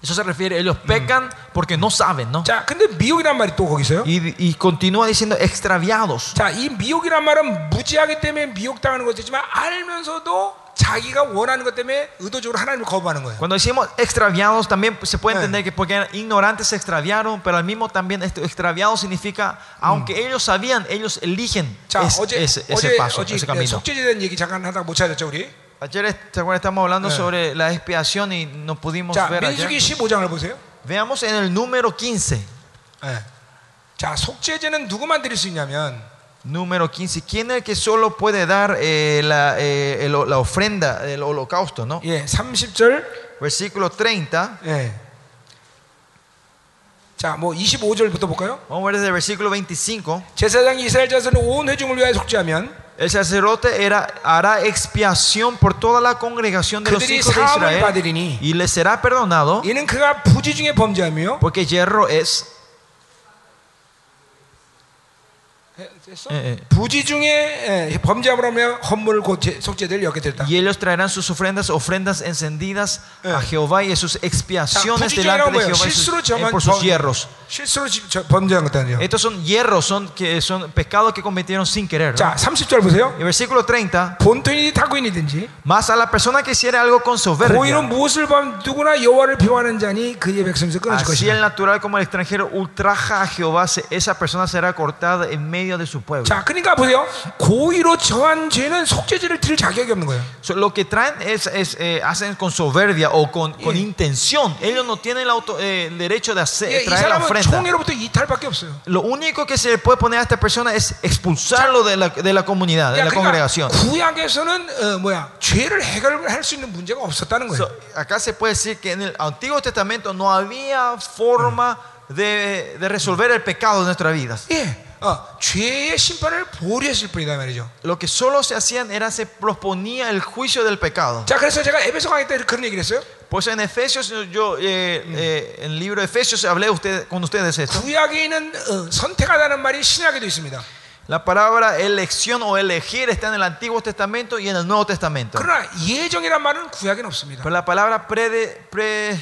eso se refiere, ellos pecan porque no saben, ¿no? 자, 근데 미혹이란 말이 또 거기 있어요. Y, y continúa diciendo extraviados. 자, 이 미혹이란 말은 무지하기 때문에 미혹당하는 것이지만 알면서도 자기가 원하는 것 때문에 의도적으로 하나님을 거부하는 거예요. Cuando decimos extraviados, también se puede Eh. entender que porque eran ignorantes se extraviaron, pero al mismo también esto, extraviado significa, aunque ellos sabían, ellos eligen 자, es- 어제 ese, ese 어제 paso, 어제 ese camino. 속죄에 대한 얘기 잠깐 하다가 못 찾았죠, 우리. Ayer ¿te acuerdas? estamos hablando Eh. sobre la expiación y no pudimos 자, ver 민수기 ayer. 15장을 보세요. Veamos en el número 15. 예. 자, 속죄제는 누구만 드릴 수 있냐면 Número 15. ¿Quién es el que solo puede dar eh, la, eh, el- la ofrenda, el holocausto? ¿no? 예, 30절 Versículo 30. 예. 자, 뭐 25절부터 볼까요? Vamos a ver desde el versículo 25. 제사장이 이스라엘 자손을 온 회중을 위하여 속죄하면 El sacerdote era, hará expiación por toda la congregación de los 그들이 hijos de 사함을 Israel 받으리니 y les será perdonado 이는 그가 부지 중에 범죄하며 porque hierro es Y ellos traerán sus ofrendas, ofrendas encendidas a Jehová y sus expiaciones delante de Jehová eh, por sus hierros. Estos son hierros, son, que son pecados que cometieron sin querer. ¿no? Y versículo 30. Más a la persona que hiciera algo con soberbia. Así el natural como el extranjero ultraja a Jehová, esa persona será cortada en medio de su pueblo. 자, 그러니까 보세요. 고의로 저한 죄는 속죄제를 드릴 자격이 없는 거예요. So, lo que traen es, es, eh, hacen con soberbia o con, con Yeah. intención. Ellos no tienen el, auto- eh, el derecho de hacer, 예, 이 traer la 사람은 ofrenda. 총애로부터 이탈밖에 없어요. Lo único que se le puede poner a esta persona es expulsarlo de la, de la comunidad, de 야, la 그러니까 congregación. 구약에서는 어, 뭐야 죄를 해결할 수 있는 문제가 없었다는 거예요. So, acá se puede decir que en el Antiguo Testamento no había forma de, de resolver el pecado de nuestras vidas. 예, 어, 죄의 심판을 보류했을 뿐이다 말이죠. Lo que solo se hacían era se proponía el juicio del pecado. 자, 그래서 제가 에베소 강의 때 그런 얘기를 했어요. Pues en Efesios, yo eh, eh, en el libro de Efesios hablé usted, con ustedes esto. 구약에 있는 어, 선택하다는 말이 신약에도 있습니다. La palabra elección o elegir está en el Antiguo Testamento y en el Nuevo Testamento. 그러나 예정이란 말은 구약에는 없습니다. Pero la palabra prede- pre-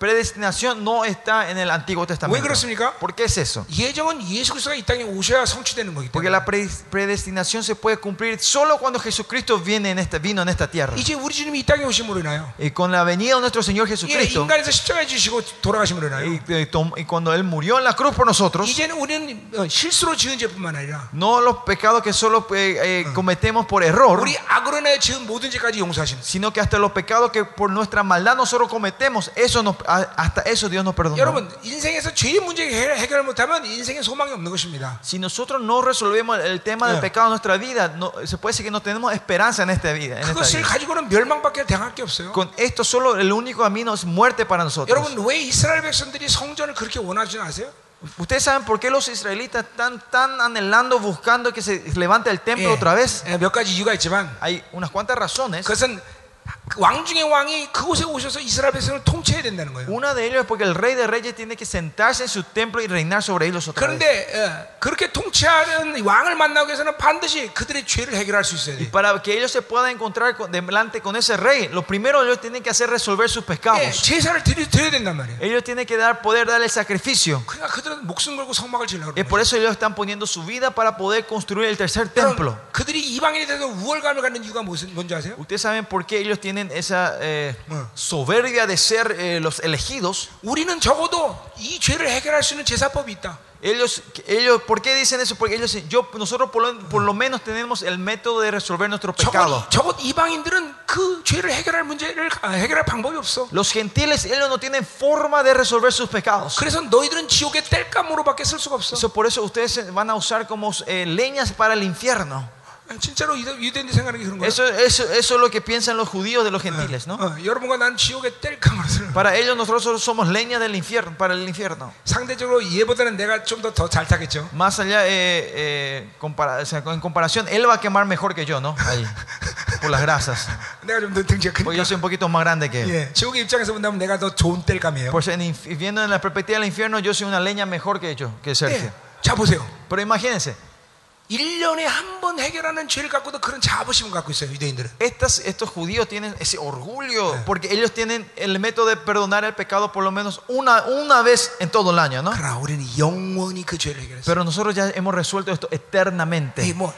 predestinación no está en el Antiguo 왜 Testamento. 그렇습니까? ¿Por qué es eso? 예정은 예수 그리스도가 이 땅에 오셔야 성취되는 거기 Porque 때문에. la pre- predestinación se puede cumplir solo cuando Jesucristo viene en esta, vino en esta tierra. 이제 우리 주님이 이 땅에 오심으로 인하여 Y con la venida de nuestro Señor 예, Jesucristo, 인간에서 십자가에 지시고 돌아가심으로 인하여 y, y tom- y cuando Él murió en la cruz por nosotros, 이제는 우리는 어, 실수로 지은 죄뿐만 아니라 no los pecados que solo eh, eh, cometemos por error, 우리 악으로 인하여 지은 모든 죄까지 용서하시는 sino que hasta los pecados que por nuestra maldad nosotros cometemos, eso nos- a- hasta eso Dios nos perdonó. 여러분 인생에서 죄의 문제 해결, 해결 못하면 인생에 소망이 없는 것입니다. Si nosotros no resolvemos el tema del Eh. pecado en nuestra vida, no- se puede decir que no tenemos esperanza en esta vida. en esta 그것을 vida. 가지고는 멸망밖에 당할 게 없어요. Con esto solo el único camino es muerte para nosotros. 여러분 왜 이스라엘 백성들이 성전을 그렇게 원하지 아세요? Ustedes saben por qué los israelitas están tan anhelando, buscando que se levante el templo 예, otra vez. 예, 몇 가지 이유가 있지만 Hay unas cuantas razones. 그것은 Una de ellos es porque el rey de reyes tiene que sentarse en su templo y reinar sobre ellos otra vez. 그런데 예, 그렇게 통치하는 이 왕을 만나기 위해서는 반드시 그들의 죄를 해결할 수 있어야 Y 돼. para que ellos se puedan encontrar con- delante con ese rey, lo primero ellos tienen que hacer es resolver sus 예, pecados. 제사를 드려, 드려야 된단 말이에요. Ellos tienen que dar poder darle sacrificio. 그러니까 그들은 목숨 걸고 성막을 지으려고 Es 그러는 por 거예요. eso ellos están poniendo su vida para poder construir el tercer templo. 여러분, 그들이 이방인에 대해서 우월감을 갖는 이유가 무슨 뭔지 아세요? Ustedes saben por qué ellos tienen esa eh, soberbia de ser eh, los elegidos. 우리는 적어도 이 죄를 해결할 수 있는 제사법이 있다. Ellos, ellos, ¿por qué dicen eso? Porque ellos, dicen, yo, nosotros por lo, por lo menos tenemos el método de resolver nuestros pecados. 적어도, 적어도 이방인들은 그 죄를 해결할 문제를 아, 해결할 방법이 없어. Los gentiles, ellos no tienen forma de resolver sus pecados. 그래서 너희들은 지옥의 땔감으로밖에 쓸 수가 없어. Eso, por eso ustedes van a usar como eh, leñas para el infierno. 진짜로 유대- 유대인들 생각하는 게 그런 거야. Eso, eso, eso es lo que piensan los judíos de los gentiles, ¿no? 어, 여러분과 난 지옥의 땔감으로 쓰는 거야. Para ellos nosotros somos leña del infierno, para el infierno. 상대적으로 얘보다는 내가 좀 더 더 잘 타겠죠. Más allá, eh, eh, compara- o sea, en comparación, él va a quemar mejor que yo, ¿no? Ahí, por las grasas. 내가 좀 더 등치가 Porque yo 크니까. soy un poquito más grande que él. 예, 지옥의 입장에서 본다면 내가 더 좋은 땔감이에요. Pues en inf- viendo en la perspectiva del infierno, yo soy una leña mejor que yo, que Sergio. 예, 자 보세요. Pero imagínense, 1년에 한 번 해결하는 죄를 갖고도 그런 자부심을 갖고 있어요, 유대인들은. estas, estos judíos tienen ese orgullo, porque ellos tienen el método de perdonar el pecado por lo menos una, una vez en todo el año, ¿no? 그러나 우리는 영원히 그 죄를 해결했어요. Pero nosotros ya hemos resuelto esto 이 eternamente. 뭐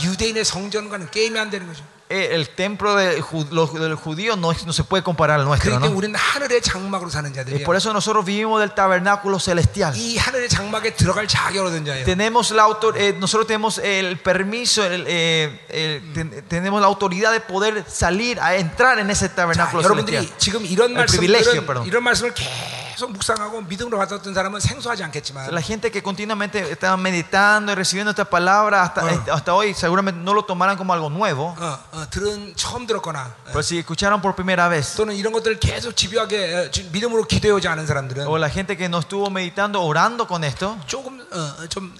이- 유대인의 성전과는 게임이 안 되는 거죠. Eh, El templo de ju- los- del judío no, es- no se puede comparar al nuestro, 그러니까 ¿no? 우리는 하늘의 장막으로 사는 Y 자들이에요. por eso nosotros vivimos del tabernáculo celestial. 이 하늘의 장막에 들어갈 자격을 얻은 자예요. Tenemos la autor- eh, nosotros tenemos el permiso, el, eh, el- ten- tenemos la autoridad de poder salir a entrar en ese 자, tabernáculo 여러분들이 celestial. 지금 이런 El privilegio, 말씀들은 perdón. 이런 la gente que continuamente está meditando y recibiendo esta palabra hasta, uh, hasta hoy seguramente no lo tomarán como algo nuevo. Uh, uh, 들은, 들었거나, pero si escucharon por primera vez. 집요하게, o la gente que no estuvo meditando orando con esto. 조금, 좀,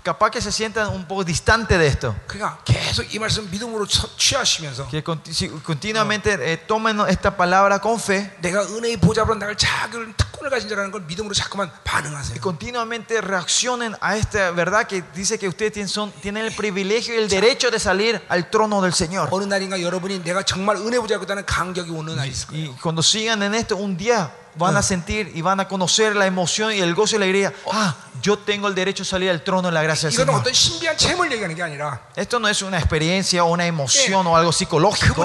괴리감을 느낄 거예요. capaz que se sientan un poco distante de esto. 그러니까 계속 이 말씀 믿음으로 처- 취하시면서 Que conti- si continuamente eh, tomen esta palabra con fe 내가 은혜의 보좌로 나갈 자격을 특 Y continuamente reaccionen a esta verdad que dice que ustedes tienen, son, tienen el privilegio y el derecho de salir al trono del Señor. Y cuando sigan en esto, un día van a sentir y van a conocer la emoción y el gozo y la alegría. Ah, yo tengo el derecho de salir al trono de la gracia del Señor. Esto no es una experiencia o una emoción o algo psicológico,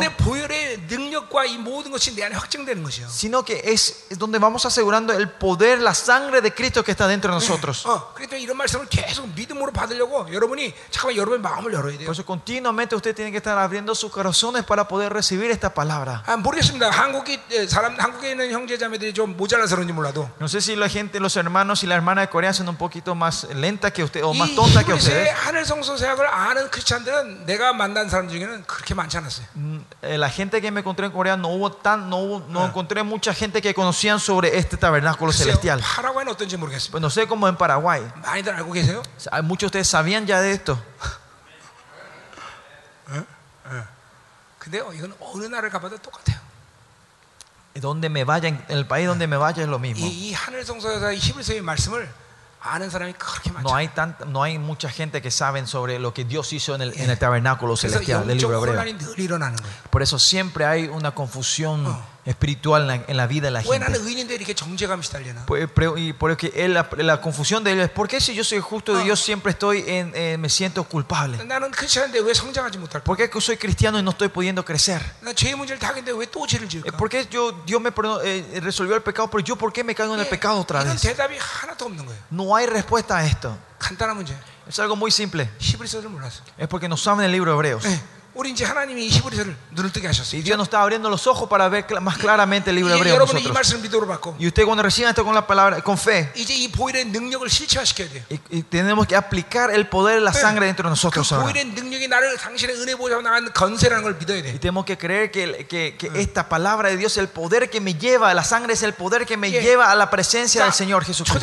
sino que es donde vamos asegurando el poder, la sangre de Cristo que está dentro de nosotros. 어, 그러니까 이런 말씀을 계속 믿음으로 받으려고 여러분이 잠깐만 여러분의 마음을 열어야 돼요. Por eso continuamente usted tiene que estar abriendo sus corazones para poder recibir esta palabra. 아, 모르겠습니다. 한국이 에, 사람 한국에 있는 형제자매들이 좀 모자라서 그런지 몰라도 No sé si la gente, los hermanos y las hermanas de Corea son un poquito más lentas que usted o más 이 tontas que 히브리서의 ustedes. 하늘 성소 세학을 아는 크리스찬들은 내가 만난 사람 중에는 그렇게 많지 않았어요. Mm, eh, La gente que me encontré en Corea no hubo tan, no, hubo- no encontré mucha gente que conocían sobre este tabernáculo 글쎄요, celestial. 파라과이는 어떤지 모르겠습니다. Pues no sé cómo en Paraguay. 많이들 알고 계세요? Hay Muchos de ustedes sabían ya de esto. 근데요, 이건 어느 나라를 가봐도 똑같아요. Y Donde me vaya, en el país donde me vaya es lo mismo. 이, 이 하늘 성소에서 히브리서의 말씀을 아는 사람이 그렇게 많죠. No hay, tan, no hay mucha gente que saben sobre lo que Dios hizo en el, en el tabernáculo 그래서 celestial del 영적 libro hebreo. 혼란이 늘 일어나는 거예요. Por eso siempre hay una confusión espiritual en la, en la vida de la 왜 나는 gente. 의인인데 이렇게 정죄감이 시달려나? Pues, pero- Y por que él- la, la confusión de ellos es, ¿por qué si yo soy justo de Dios siempre estoy en, eh, me siento culpable? 나는 크리스천인데 왜 성장하지 못할까? ¿Por qué soy cristiano y no estoy pudiendo crecer? 나 죄의 문제를 다 하겠는데 왜 또 죄를 Eh, 지을까? ¿Por qué yo, Dios me perdonó, eh, resolvió el pecado, pero yo por qué me caigo en el 예, pecado otra 이런 vez? 대답이 하나도 없는 거예요. No hay respuesta a esto. 간단한 문제. Es algo muy simple. 히브리서를 몰랐어. Es porque no saben el libro de Hebreos. 예, Dios nos está abriendo los ojos para ver más claramente el libro de Hebreos Y usted cuando reciba esto con la palabra, con fe, y, y tenemos que aplicar el poder de la sangre dentro de nosotros ahora. Y tenemos que creer que, que, que esta palabra de Dios es el poder que me lleva, la sangre es el poder que me lleva a la presencia del Señor Jesucristo.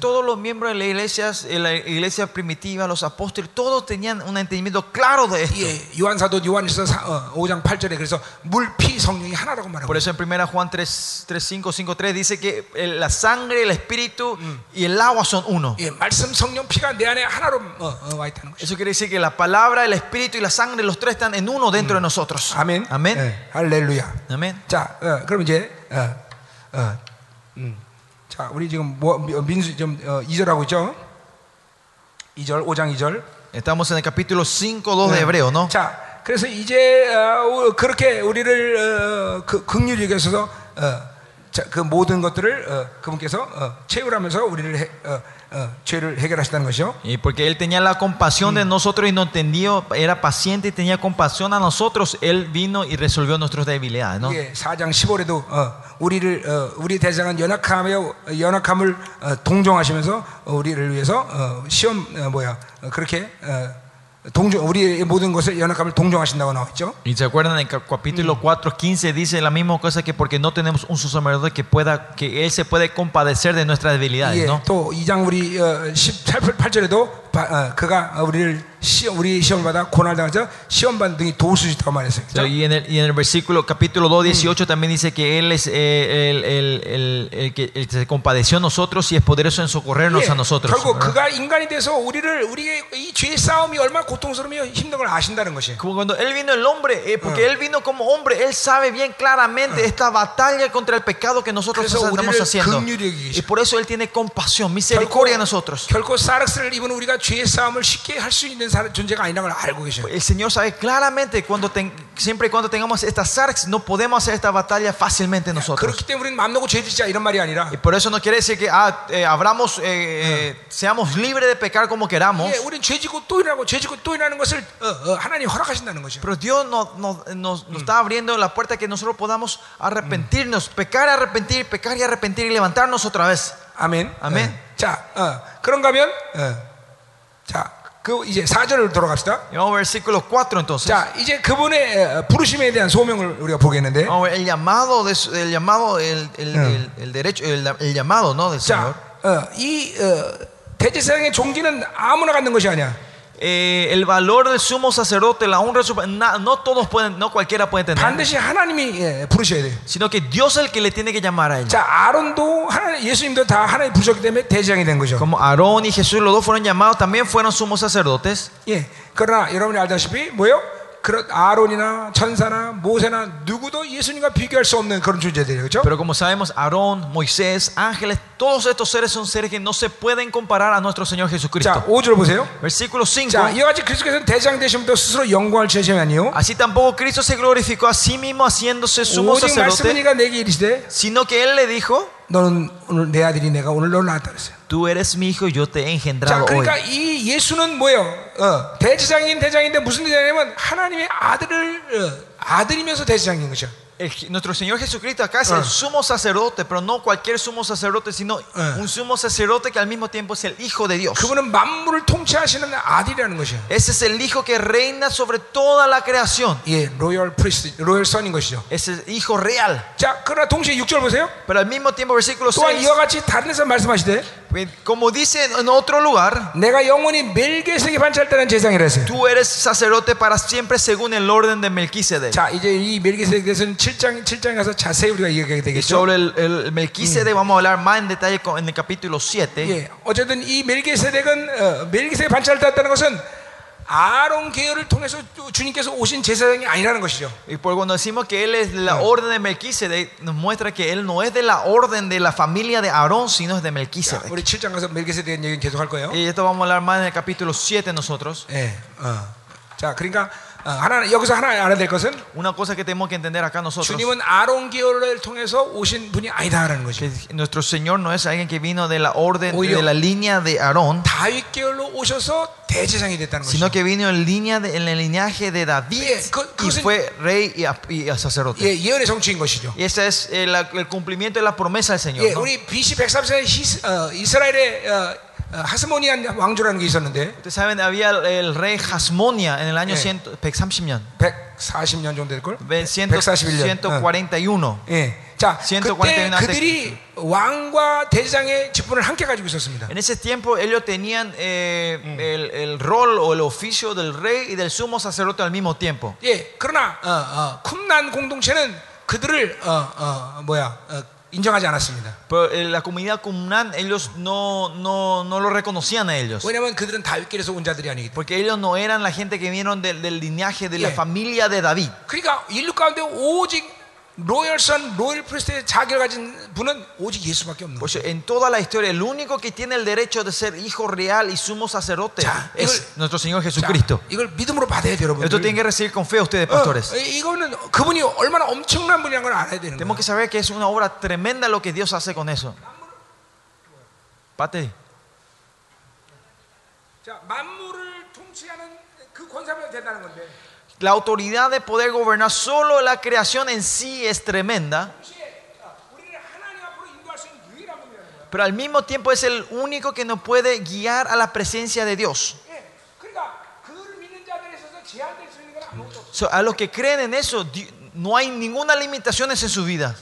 Todos los miembros de la iglesia, iglesia primitiva, los apóstoles, todos tenían un entendimiento claro de esto. 예, 요한사도 요한일서 사- 어, 5장 8절에 그래서 물, 피, 성령이 하나라고 말하고 Por eso en 1 Juan 3, 3, 5, 5, 3 dice que el- la sangre, el espíritu y el agua son uno. 예, 말씀, 성령, 피가 내 안에 하나로 어, 어, 와 있다는 것이죠. Eso quiere decir que la palabra, el espíritu y la sangre, los tres están en uno dentro de nosotros. 아멘. Amén. 예, 할렐루야. Amén. 자, 어, 그럼 이제 어, 어, 음. 자, 우리 지금 뭐, 민수 좀 어, 2절 하고 있죠? 2절, 5장 2절. Estamos en el capítulo 5, 2 de Hebreo, ¿no? 자, 그래서 이제 어, 그렇게 우리를 어, 그 긍휼히 여기셔서 어, 자, 그 모든 것들을 어, 그분께서 어, 채우라면서 우리를 해, 어, 어, 죄를 해결하신다는 것이요. Y porque Él tenía la compasión de nosotros y nos entendió, era paciente y tenía compasión a nosotros, Él vino y resolvió nuestras debilidades, ¿no? 이게 4장 15절에도 어, 우리를 어, 우리 대장은 연약함에 연약함을 어, 동정하시면서 어, 우리를 위해서 어, 시험 어, 뭐야 어, 그렇게 어, 동정 우리의 모든 것을 연약함을 동정하신다고 나와 있죠. Y se acuerdan en el cap- capítulo 4, 15 dice la misma cosa que porque no tenemos un sacerdote que pueda, que Él se puede compadecer de nuestras debilidades, 예, ¿no? 또 2장 우리 어, 18절에도 그가 우리를 시험, 우리 시험을 받아 고난을 당해서 시험 받는 등이 도울 수 있다고 말했어요. So, y, en el, y en el versículo capítulo 2, 18 también dice que Él es eh, el, el- el- el que, el que se compadeció a nosotros y es poderoso en socorrernos a nosotros. 결국 ¿verdad? 그가 인간이 돼서 우리를 우리의 이 죄의 싸움이 얼마나 고통스러우며 힘든 걸 아신다는 것이에요. Como cuando Él vino el hombre, eh, porque Él vino como hombre, Él sabe bien claramente esta batalla contra el pecado que nosotros 그래서 estamos 우리를 haciendo. 긍휼히 여기기 Y por eso Él tiene compasión, misericordia a nosotros. 결코 사르스를 입은 우리가 죄의 싸움을 쉽게 할 수 있는 사- 존재가 아니라는 걸 알고 계셔요. El Señor sabe claramente cuando ten- siempre y cuando tengamos estas sarx no podemos hacer esta batalla fácilmente nosotros. 그렇기 때문에 우리는 맘 놓고 죄 짓자 이런 말이 아니라 Y por eso no quiere decir que ah, eh, abramos, eh, eh, seamos libres de pecar como queramos. 예, 우리는 죄 짓고 또 일어나고 죄 짓고 또 일어나는 것을 어, 어, 하나님 허락하신다는 거죠. Pero Dios nos, nos- nos- nos está abriendo la puerta que nosotros podamos arrepentirnos, pecar, arrepentir, pecar y arrepentir y levantarnos otra vez. 아멘. 아멘. 어. 자, 어, 그런가 하면 어, 자, 그 이제 4절로 돌아갑시다. Y vamos al versículo 4 entonces. 자, 이제 그분의 어, 부르심에 대한 소명을 우리가 보겠는데. Vamos a ver el llamado, de su- el, llamado el, el- el- el derecho, el, el llamado ¿no? del Señor. 자, 어, 이 어, 대제사장의 종기는 아무나 갖는 것이 아니야. Eh, el valor del sumo sacerdote, la honra, su- na- no todos pueden, no cualquiera puede tener, 반드시 하나님이 예, 부르셔야 돼. sino que Dios es el que le tiene que llamar a él. 자, 아론도 하나님, 예수님도 다 하나님 부르셨기 때문에 대제사장이 된 거죠. Como Aarón y Jesús, los dos fueron llamados, también fueron sumos sacerdotes. 예. 그러나 여러분이 알다시피 뭐요? Pero como sabemos, Aarón, Moisés, ángeles, todos estos seres son seres que no se pueden comparar a nuestro Señor Jesucristo. Versículo 5. Así tampoco Cristo se glorificó a sí mismo haciéndose sumo sacerdote, sino que él le dijo 너는 오늘 내 아들이 내가 오늘 너를 낳았다 그랬어요. tú eres mi hijo yo te he 자, engendrado hoy. 그러니까 이 예수는 뭐예요? 어, 대지장인 대장인데 무슨 대장이냐면 하나님의 아들을 어, 아들이면서 대지장인 것이야. El- nuestro Señor Jesucristo acá es el sumo sacerdote, pero no cualquier sumo sacerdote, sino Ah. un sumo sacerdote que al mismo tiempo es el Hijo de Dios. 그분은 만물을 통치하시는 아들이라는 것이야. Ese es el Hijo que reina sobre toda la creación. 예, 로열 프리스트, 로열 선인 것이죠. Es el Hijo real. 자, 그러나 동시에 6절 보세요. Pero al mismo tiempo, versículo 또한 6, 이와 같이 다른 데서 말씀하시되 como dice en otro lugar, 내가 영원히 멜게색에 반찰다는 제상이라 했어요. tú eres sacerdote para siempre según el orden de Melquisedec. 자, 이제 이 멜게색에 대해서는 7장 7장에 가서 자세히 우리가 얘기하게 Y 되겠죠. sobre el, el Melquisedec vamos a hablar más en detalle con- en el capítulo 7. 예, 어쨌든 이 멜게세덱은 어, 멜게색에 반찰됐다는 것은 아론 계열을 통해서 주- 주님께서 오신 제사장이 아니라는 것이죠. Y por cuando decimos que él es de la orden de Melquisedec, nos muestra que él no es de la orden de la familia de Aarón, sino es de 자, Melquisedec. 우리 7장 가서 멜기세 대한 얘기는 계속 할 거예요. Y esto vamos a hablar más en el capítulo 7 nosotros. 예. 어. 자, 그러니까 어, 하나 여기서 하나 알아야 될 것은 Una cosa que tenemos que entender acá nosotros, 주님은 아론 계열을 통해서 오신 분이 아니다라는 que 것이죠. nuestro Señor no es alguien que vino de la orden, Oye. de la línea de Aarón, 다윗 계열로 오셔서 대제사장이 됐다는 sino 것이죠. que vino en línea de- en el linaje de David 예, 그- y 그것은- fue rey y, a- y a sacerdote. 예, 예언의 성취인 것이죠. Y ese es el, el cumplimiento de la promesa del Señor. 예, ¿no? 우리 BC 134년 히스, 어, 이스라엘의 어, 어, 하스모니안 왕조라는 게 있었는데 Ustedes saben, había el, rey Hasmonia en el año Eh. 100, 130년, 140년 정도 될 걸? 100, 141년. 141. 예. 자, 141 그때. 그들이 왕과 대제장의 직분을 함께 가지고 있었습니다. En ese tiempo ellos tenían eh, el, el rol o el oficio del rey y del sumo sacerdote al mismo tiempo. 예. 그러나 어, 어, 쿰난 공동체는 그들을 어, 어, 뭐야 어, 인정하지 않았습니다. Pero eh, la comunidad Cumnan, ellos no, no, no lo reconocían a ellos. 왜냐하면 그들은 다윗길에서 온 자들이 아니기 때문에. Porque ellos no eran la gente que vinieron del, del linaje de la Yeah. familia de David. 그러니까 인류 가운데 오직 로열선 로열 프리스트의 자격을 가진 분은 오직 예수밖에 없는 Por 거죠. eso, en toda la historia, el único que tiene el derecho de ser hijo real y sumo sacerdote Ya, es 이걸- nuestro Señor 자, Jesucristo. 이걸 믿음으로 받아야 돼요, Esto 여러분들. tienen que recibir con fe ustedes, 어, pastores. 이거는 그분이 얼마나 엄청난 분이라는 걸 알아야 되는 Tenemos 거예요. que saber que es una obra tremenda lo que Dios hace con eso. Pate. 자, 만물을 통치하는 그 권사가 된다는 건데. La autoridad de poder gobernar solo la creación en sí es tremenda. Pero al mismo tiempo es el único que nos puede guiar a la presencia de Dios. A los que creen en eso, no hay ninguna limitaciones en su vida.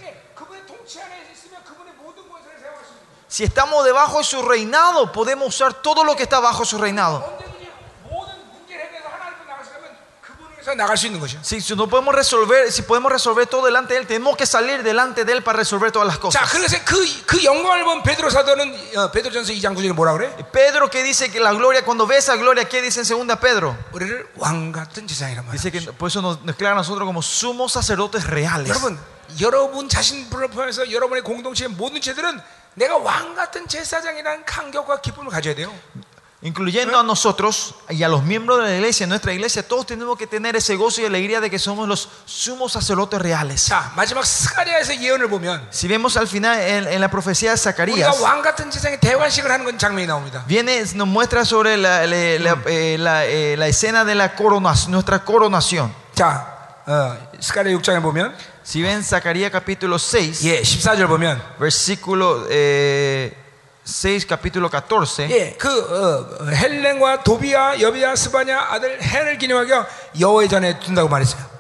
Si estamos debajo de su reinado, podemos usar todo lo que está bajo su reinado. Si, si no podemos resolver, si podemos resolver todo delante de él, tenemos que salir delante de él para resolver todas las 자, cosas. 그래서 그, 그 영광을 본 베드로 사도는 어, 베드로전서 2장 9절에 뭐라 그래? Pedro que dice que la gloria, cuando ve esa gloria, ¿qué dice en segunda Pedro? 우리를 왕 같은 제사장이란 말이야. Dice que por eso nos declara a nosotros como sumos sacerdotes reales. 여러분, 여러분 자신을 포함해서 여러분의 공동체의 모든 죄들은 내가 왕 같은 제사장이라는 감격과 기쁨을 가져야 돼요. Incluyendo a nosotros y a los miembros de la iglesia, nuestra iglesia, todos tenemos que tener ese gozo y alegría de que somos los sumos sacerdotes reales. 자, 마지막 스가리아에서 예언을 보면 Si vemos al final en, en la profecía de 우리가 Zacarías, 왕 같은 제사장의 대관식을 하는 건 장면이 나옵니다. viene, nos muestra sobre la, la- la- eh, la, eh, la escena de la coronación, nuestra coronación. 자, 어, 스가리아 6장에 보면 Si ven Zacarías capítulo 6, 예, 14절 보면 versículo eh, 6, capítulo 14, 예, 그 어, 헬렌과 도비아, 여비아, 스바냐 아들 헨을 기념하여 여호의 전에 둔다고 말했어요.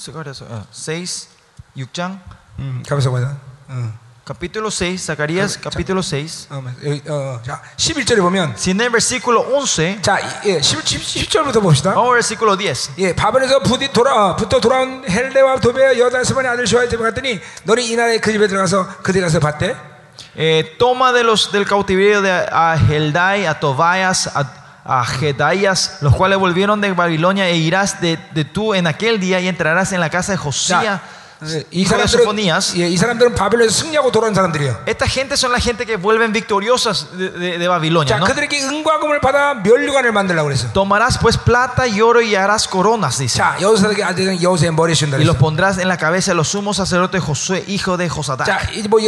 Zacarías, ah, 6, 6장, 음, 가면서 보자. 어, capítulo 6, Zacarías capítulo 6. 어, 여기, 어, 자, 11절에 보면 Si en el versículo 11, 자, 이- 예, 10, 10, 10절부터 봅시다. vamos al versículo 10. 예, 바벨에서 부디 돌아, 어, 부터 돌아온 헬레와 도베와 여자 스바냐 아들 쇼아의 집에 갔더니 너는 이 나라의 그 집에 들어가서 그들이 가서 봤대. Eh, toma de los del cautiverio de a Heldai, a Tobias, a, a Gedaías, los cuales volvieron de Babilonia, e irás de, de tú en aquel día y entrarás en la casa de Josías, 예, 이 hijo de 사람들은 Sofonías. 예, 이 사람들은 바벨에서 승리하고 돌아온 사람들이에요. Esta gente son la gente que vuelven victoriosas de, de- de Babilonia. 자, ¿no? 그들에게 은과 금을 받아 면류관을 만들라고 그랬어. Tomarás pues plata y oro y harás coronas, dice. 자, 여호사에게 아들은 여호사의 머리에 씌운다 Y los 그랬어. pondrás en la cabeza de los sumos sacerdotes Josué, hijo de Josadac. 자, 이제 뭐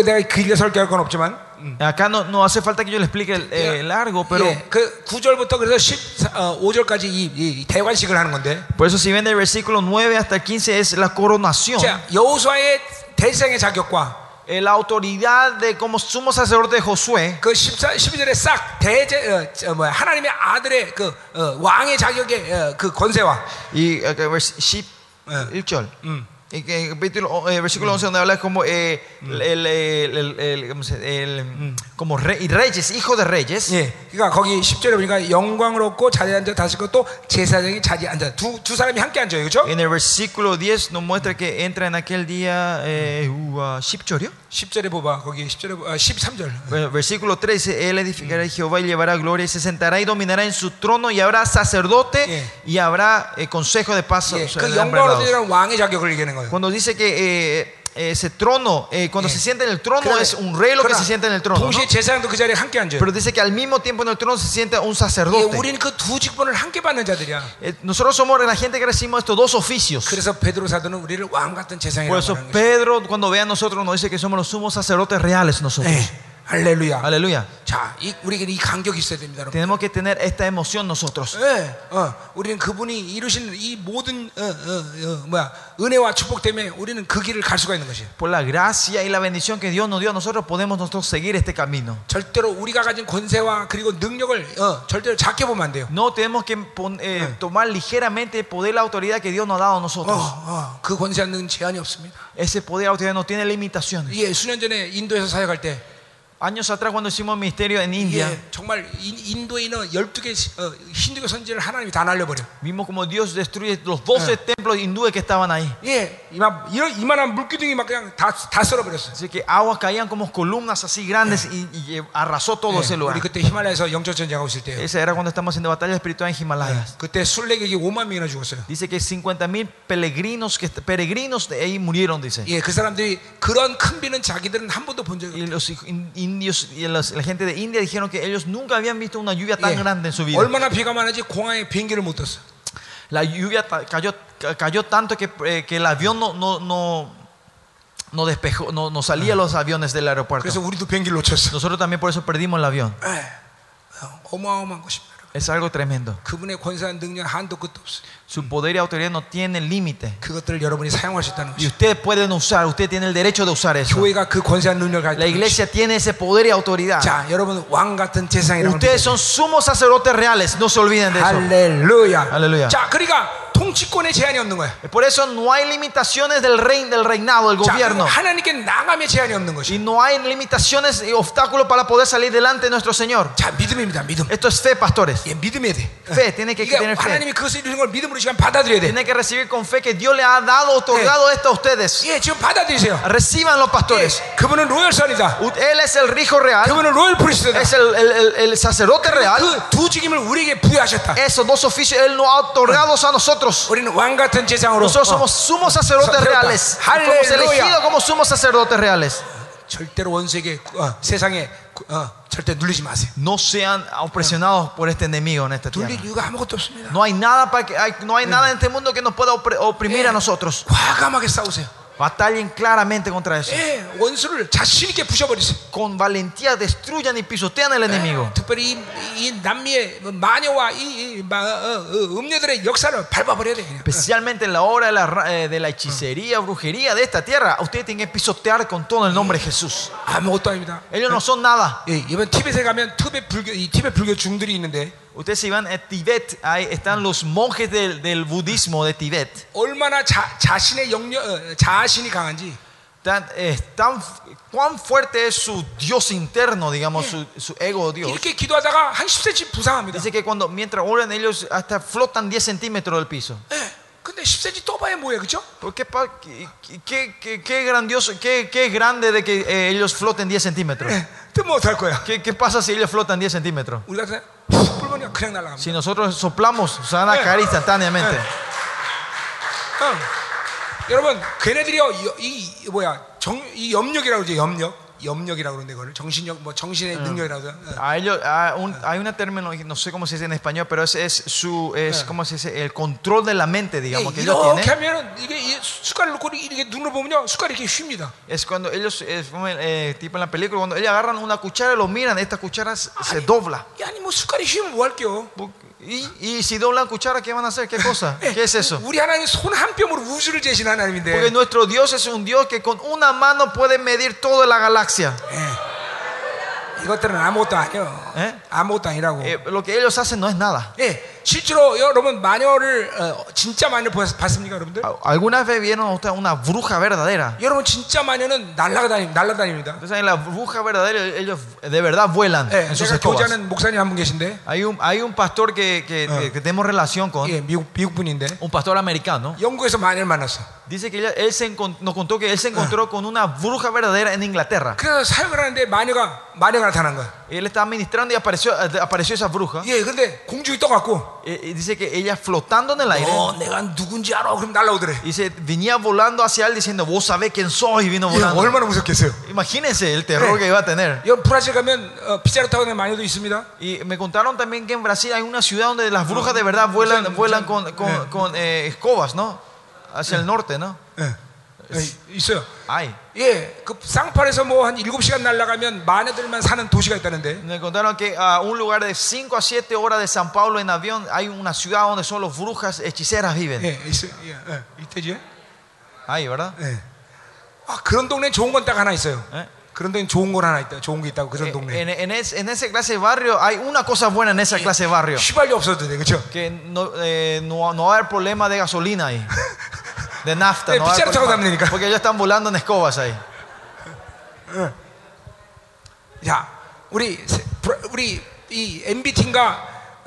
이거 내가 길게 설교할 건 없지만 Acá no, no hace falta que yo le explique el, eh, largo, pero 예, 그 9절부터 그래서 15절까지 이, 이 대관식을 하는 건데 por eso si ven del versículo 9 hasta el 15 es la coronación. 자, 여호수아의 대장의 자격과 Eh, la autoridad de como sumo sacerdote de Josué 그 14, 12절에 싹 대제 어, 저, 뭐야, 하나님의 아들의 그 어, 왕의 자격의 어, 그 권세와 y eh, que vers- 10, Eh. 1절. 음, Y que en capítulo, eh, versículo 11 donde habla como eh, el, el- el- el- ¿cómo se- el- como re- y reyes, hijo de reyes. 예, 그러니까 거기 10절에 보니까 영광을 얻고 자리에 앉아 다시 또 제사장이 자리에 앉아 두, 두 사람이 함께 앉아요 그렇죠? En el versículo 10 nos muestra que entra en aquel día eh, uh, ah, 십절이요? 10절에 봐봐 거기 10절에 봐- 아, 13절 Bueno, versículo 13, él edificará a Jehová y llevará gloria y se sentará y dominará en su trono y habrá sacerdote Yeah. y habrá eh, consejo de paz. 예, sobre 그 los 영광을 emperadores. 얻으라는 왕의 자격을 얘기하는 거예요 Cuando dice que eh, ese trono, eh, cuando Yeah. se sienta en el trono 그다음에- es un rey lo que 그러나 se sienta en el trono. ¿no? 동시에 제사장도 그 자리에 함께 앉아요 Pero dice que al mismo tiempo en el trono se sienta un 예, sacerdote. 우리는 그 두 직분을 함께 받는 자들이야 Eh, Nosotros somos la gente que recibimos estos dos oficios. 그래서 베드로 사도는 우리를 왕 같은 Por 제사장이라고 eso 하는 거죠 Pedro cuando ve a nosotros nos dice que somos los sumos sacerdotes reales nosotros. 예, 할렐루야 Aleluya. 자, 이, 우리에게 이 간격이 있어야 됩니다 여러분 Tenemos que tener esta emoción nosotros. 예, 어, 우리는 그분이 이루신 이 모든 어, 어, 어, 뭐야 은혜와 축복 때문에 우리는 그 길을 갈 수가 있는 것이에요. Por la gracia y la bendición que Dios nos dio, nosotros podemos nosotros seguir este camino. 절대로 우리가 가진 권세와 그리고 능력을 어, 절대로 작게 보면 안 돼요. No tenemos que pon- eh, tomar ligeramente el poder la autoridad que Dios nos ha dado a 어, nosotros. 어, 그 권세는 제한이 없습니다. Ese poder autoridad no tiene limitaciones. 예, 수년 전에 인도에서 사역할 때 Años atrás cuando hicimos ministerio en India, 예, 정말 인- 인도에 있는 12개 어, 힌두교 선지를 하나님이 다 날려버려. vimos como Dios destruye los 12 templos hindúes que estaban ahí. 예, 이만, 이런, 이만한 물기둥이 막 그냥 다, 다 썰어버렸어. Así que aguas caían como columnas así grandes y, y arrasó todo ese 예, lugar. 우리 그때 히말라야에서 영적 전쟁하고 있을 때 Esa era cuando estamos haciendo batalla espiritual en Himalayas. 그때 순례객이 5만 명이나 죽었어요. Dice que 50 mil peregrinos, que, peregrinos de ahí murieron, dice. 예, 그 사람들이 그런 큰 비는 자기들은 한 번도 본 적이 Y los in- indios y los- la gente de India dijeron que ellos nunca habían visto una lluvia tan 예, grande en su vida. 얼마나 비가 많은지 공항에 비행기를 못 떴어. La lluvia ta- cayó, ca- cayó tanto que, eh, que el avión no, no, no, no despejó, no, no salía los aviones del aeropuerto. 그래서 우리도 비행기를 놓쳤어. Nosotros también por eso perdimos el avión. 에, 어, 어마어마한 것입니다. 여러분. Es algo tremendo. 그분의 권세한 능력 한도 끝도 없어요. Su poder y autoridad no tienen límite. 그것들을 여러분이 사용할 수 있다는 Y 것이죠. ustedes pueden usar, usted tiene el derecho de usar eso. 교회가 그 권세한 능력을 La 가지고 iglesia tiene ese poder y autoridad. 자, 여러분 왕 같은 재상이라고 Ustedes son sumos sacerdotes reales, no se olviden de eso. 할렐루야. 할렐루야. 자, 그러니까 통치권에 제한이 없는 거야. Por eso no hay limitaciones del reino, del reinado, del 자, gobierno. 그리고 하나님께 나감의 제한이 없는 것이. Y no hay limitaciones y obstáculos para poder salir delante de nuestro Señor. 자, 믿음입니다. 믿음. Esto es fe, pastores. 예, 믿음해야 돼. Fe, tiene que 이게 tener fe. 하나님이 그것을 이루는 걸 믿음으로 시간 받아들여야 돼. Tiene que recibir con fe que Dios le ha dado, otorgado esto a ustedes. 예, 지금 받아들이세요. Reciban los pastores. 예, 그분은 로열 선이다. U- Él es el rico real, 그분은 로열 프리스트다. es el, el- el- el sacerdote real. 그 두 직임을 우리에게 부여하셨다. Esos dos oficios Él nos ha otorgado a nosotros. Nosotros somos sumos sacerdotes reales. Somos elegidos como sumos sacerdotes reales. No sean opresionados por este enemigo en esta tierra. No hay nada no hay nada en este mundo que nos pueda oprimir a nosotros. 과감하게 싸우세요. Batallen claramente contra eso. 예, 원수를 자신 있게 부셔버리세요. Con valentía destruyan y pisotean al enemigo. 특별히 이, 이 남미의 마녀와 이, 이 마, 어, 어, 음녀들의 역사를 밟아버려야 돼. 그냥. Especialmente en la hora de la, ra- eh, de la hechicería, brujería de esta tierra, ustedes tienen que pisotear con todo el nombre de Jesús. 아무것도 아닙니다. Ellos no son nada. 예, 이번 티벳에 가면 티벳 불교, 이 티벳 불교 중들이 있는데 Ustedes si van a Tibet, ahí están los monjes del, del budismo de Tibet. 얼마나 자, 자신의 영역, 어, 자신이 강한지 Tan, eh, tan- cuán fuerte es su Dios interno, digamos, su, su ego Dios. 이렇게 기도하다가 한 10cm 부상합니다. Dice que cuando mientras oran ellos hasta flotan 10 centímetros del piso. 예, 근데 10cm 떠봐야 뭐예요, 그렇죠? ¿Por qué, pa- qué, qué- qué- qué grandioso, qué, qué grande de que eh, ellos floten 10 centímetros? 예, 뜨면 어떡할 거야? ¿Qué, qué pasa si ellos flotan 10 centímetros? 우리 같은 훅 불면 그냥 날아갑니다. Si nosotros soplamos, se van a caer instantáneamente. 어. 여러분, 걔네들이 이, 이 뭐야 정, 이 염력이라고 그러죠, 염력, 염력이라고 그러는데 그거를 정신력, 뭐 정신의 능력이라고 그러죠. 어. A ellos, a un- hay una terminología, no sé cómo se dice en español, pero es, es su, es, ¿cómo se dice? El control de la mente, digamos, 예, que ellos 이렇게 tienen. 하면은 이게 이 숟갈을 놓고 이렇게 눈을 보면요, 숟갈이 이렇게 휩니다. Es cuando ellos, es como el, eh, tipo en la película, cuando ellos agarran una cuchara y lo miran, esta cuchara se, se dobla. 야, 아니 뭐 숟갈이 휘면 뭐 할게요? Y, y si doblan cuchara, ¿qué van a hacer? ¿Qué cosa? ¿Qué es eso? 우리 하나님 손 한 뼘으로 우주를 재신 Porque 하나님인데. nuestro Dios es un Dios que con una mano puede medir toda la galaxia. 이것들은 아무것도 아니요. 예? 아무것도 아니라고. Eh, lo que ellos hacen no es nada. 예, 실제로 여러분 마녀를 어, 진짜 마녀 보셨- 봤습니까, 여러분들? ¿Alguna vez vieron ustedes una bruja verdadera? 여러분 진짜 마녀는 날아다니 날아다닙니다. Ustedes saben, la bruja verdadera, ellos de verdad vuelan 예, en sus 제가 escobas. 교제하는 목사님 한 분 계신데, Hay un, hay un pastor que, que, que- que tenemos relación con, 예, 미국 미국 분인데 un pastor americano. 영국에서 마녀를 만났어. Dice que ella- él se encon- nos contó que él se encontró con una bruja verdadera en Inglaterra. 그래서 사역을 하는데 마녀가 마녀가 나타난 거야. Él estaba ministrando y apareció, eh, apareció esa bruja. 예, 근데 공중에 떠갖고, Eh, y dice que ella flotando en el aire. 어, 내가 누군지 알아? 그럼 날라오더래. Y se venía volando hacia él diciendo, vos sabés quién soy. Y vino 예, volando. 얼마나 무섭겠어요. Imagínense el terror 네. que iba a tener. 여 브라질 가면 어, 빗자루 타고 다니는 마녀도 있습니다. Y me contaron también que en Brasil hay una ciudad donde las brujas de verdad vuelan, muchas- vuelan muchas- con, con, con, eh, escobas, ¿no? Hacia el norte, ¿no? 예, 예, 있어요. Hay. 예, 그 쌍팔에서 뭐 한 7시간 날아가면 마녀들만 사는 도시가 있다는데. Me contaron que a un lugar de 5 a 7 horas de San Pablo en avión hay una ciudad donde solo brujas hechiceras viven. 예, 있어요. 예, 예, 이태지에. Hay, ¿verdad? 예. 아, 그런 동네 좋은 건 딱 하나 있어요. 예. 그런 동네 좋은 건 하나 있다. 좋은 게 있다고 그런 En, 동네. en, es- en esa clase de barrio hay una cosa buena en esa clase de barrio. 휘발유 없어도 돼, 그렇죠? Que no, eh, no, no va a haber problema de gasolina ahí. De nafta. Eh, no va a haber pichar ta고 problema, 다니니까. porque ellos están volando en escobas ahí. 자, 우리 세- 브라- 우리 이 MB 팀과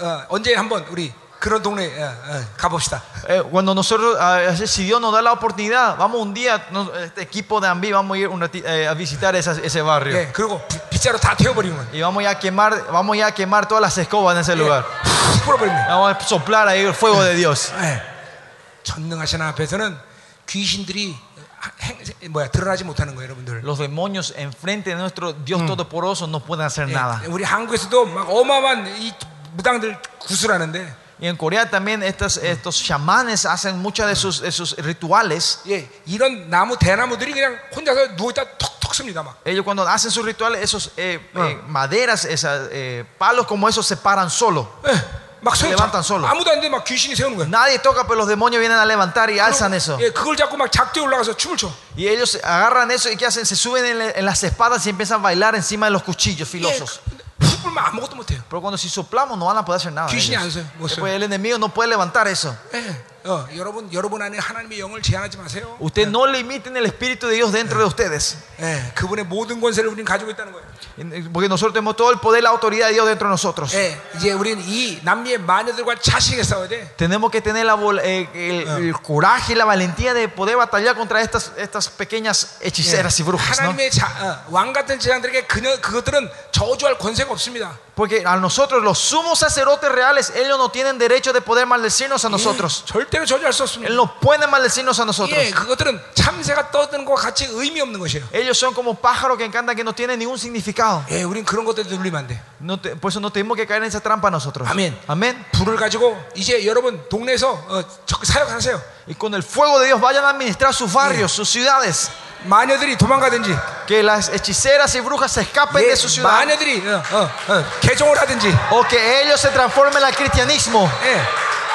어, 언제 한번 우리 그런 동네 어, 어, 가봅시다. Eh, cuando nosotros, ah, si Dios nos da la oportunidad, vamos un día, nos- este equipo de Ambi, vamos a ir un rati- eh, a visitar esa- ese barrio. 예, 그리고 비- 빗자루 다 태워버리는 거예요. Y vamos ya a quemar, vamos ya a quemar todas las escobas en ese lugar. 푹 뿌려버립니다. Vamos a soplar ahí el fuego de Dios. 예. Los demonios enfrente de nuestro Dios mm. no pueden hacer nada. Y en Corea también estos, estos chamanes hacen muchos de sus, de sus rituales. Ellos cuando hacen sus rituales, esos eh, eh, maderas, esas, eh, palos como esos se paran solo 예, 막 서, levantan solo. 아무도 안 돼 막 귀신이 세우는 거야. Nadie toca, pero los demonios vienen a levantar y alzan eso. 예, 그걸 잡고 막 작대 올라가서 춤을 춰. Y ellos agarran eso y ¿qué hacen? Se suben en, en las espadas y empiezan a bailar encima de los cuchillos 예, filosos. 훅 불면 아무것도 못 해요. Pero cuando si soplamos no van a poder hacer nada. 귀신이 ellos. 안 써요. 못 써요. Después el enemigo no puede levantar eso. 예, Usted no limiten el Espíritu de Dios dentro de ustedes. Eh, porque nosotros tenemos todo el poder, y la autoridad de Dios dentro de nosotros. Tenemos que tener la, eh, el, el, coraje y la valentía de poder batallar contra estas, estas pequeñas hechiceras y brujas. ¿no? Porque a nosotros, los sumos sacerdotes reales, ellos no tienen derecho de poder maldecirnos a nosotros. Ellos no pueden maldecirnos a nosotros. Ellos son como pájaros que encantan que no tienen ningún significado. No te, por eso no tenemos que caer en esa trampa nosotros. Amén. Amén. Y con el fuego de Dios vayan a administrar sus barrios, sus ciudades. 마녀들이 도망가든지, Que las hechiceras y brujas se escapen 예, de su ciudad. 마녀들이 어, 어, 어, 개종을 하든지, O que ellos se transformen al cristianismo. 예,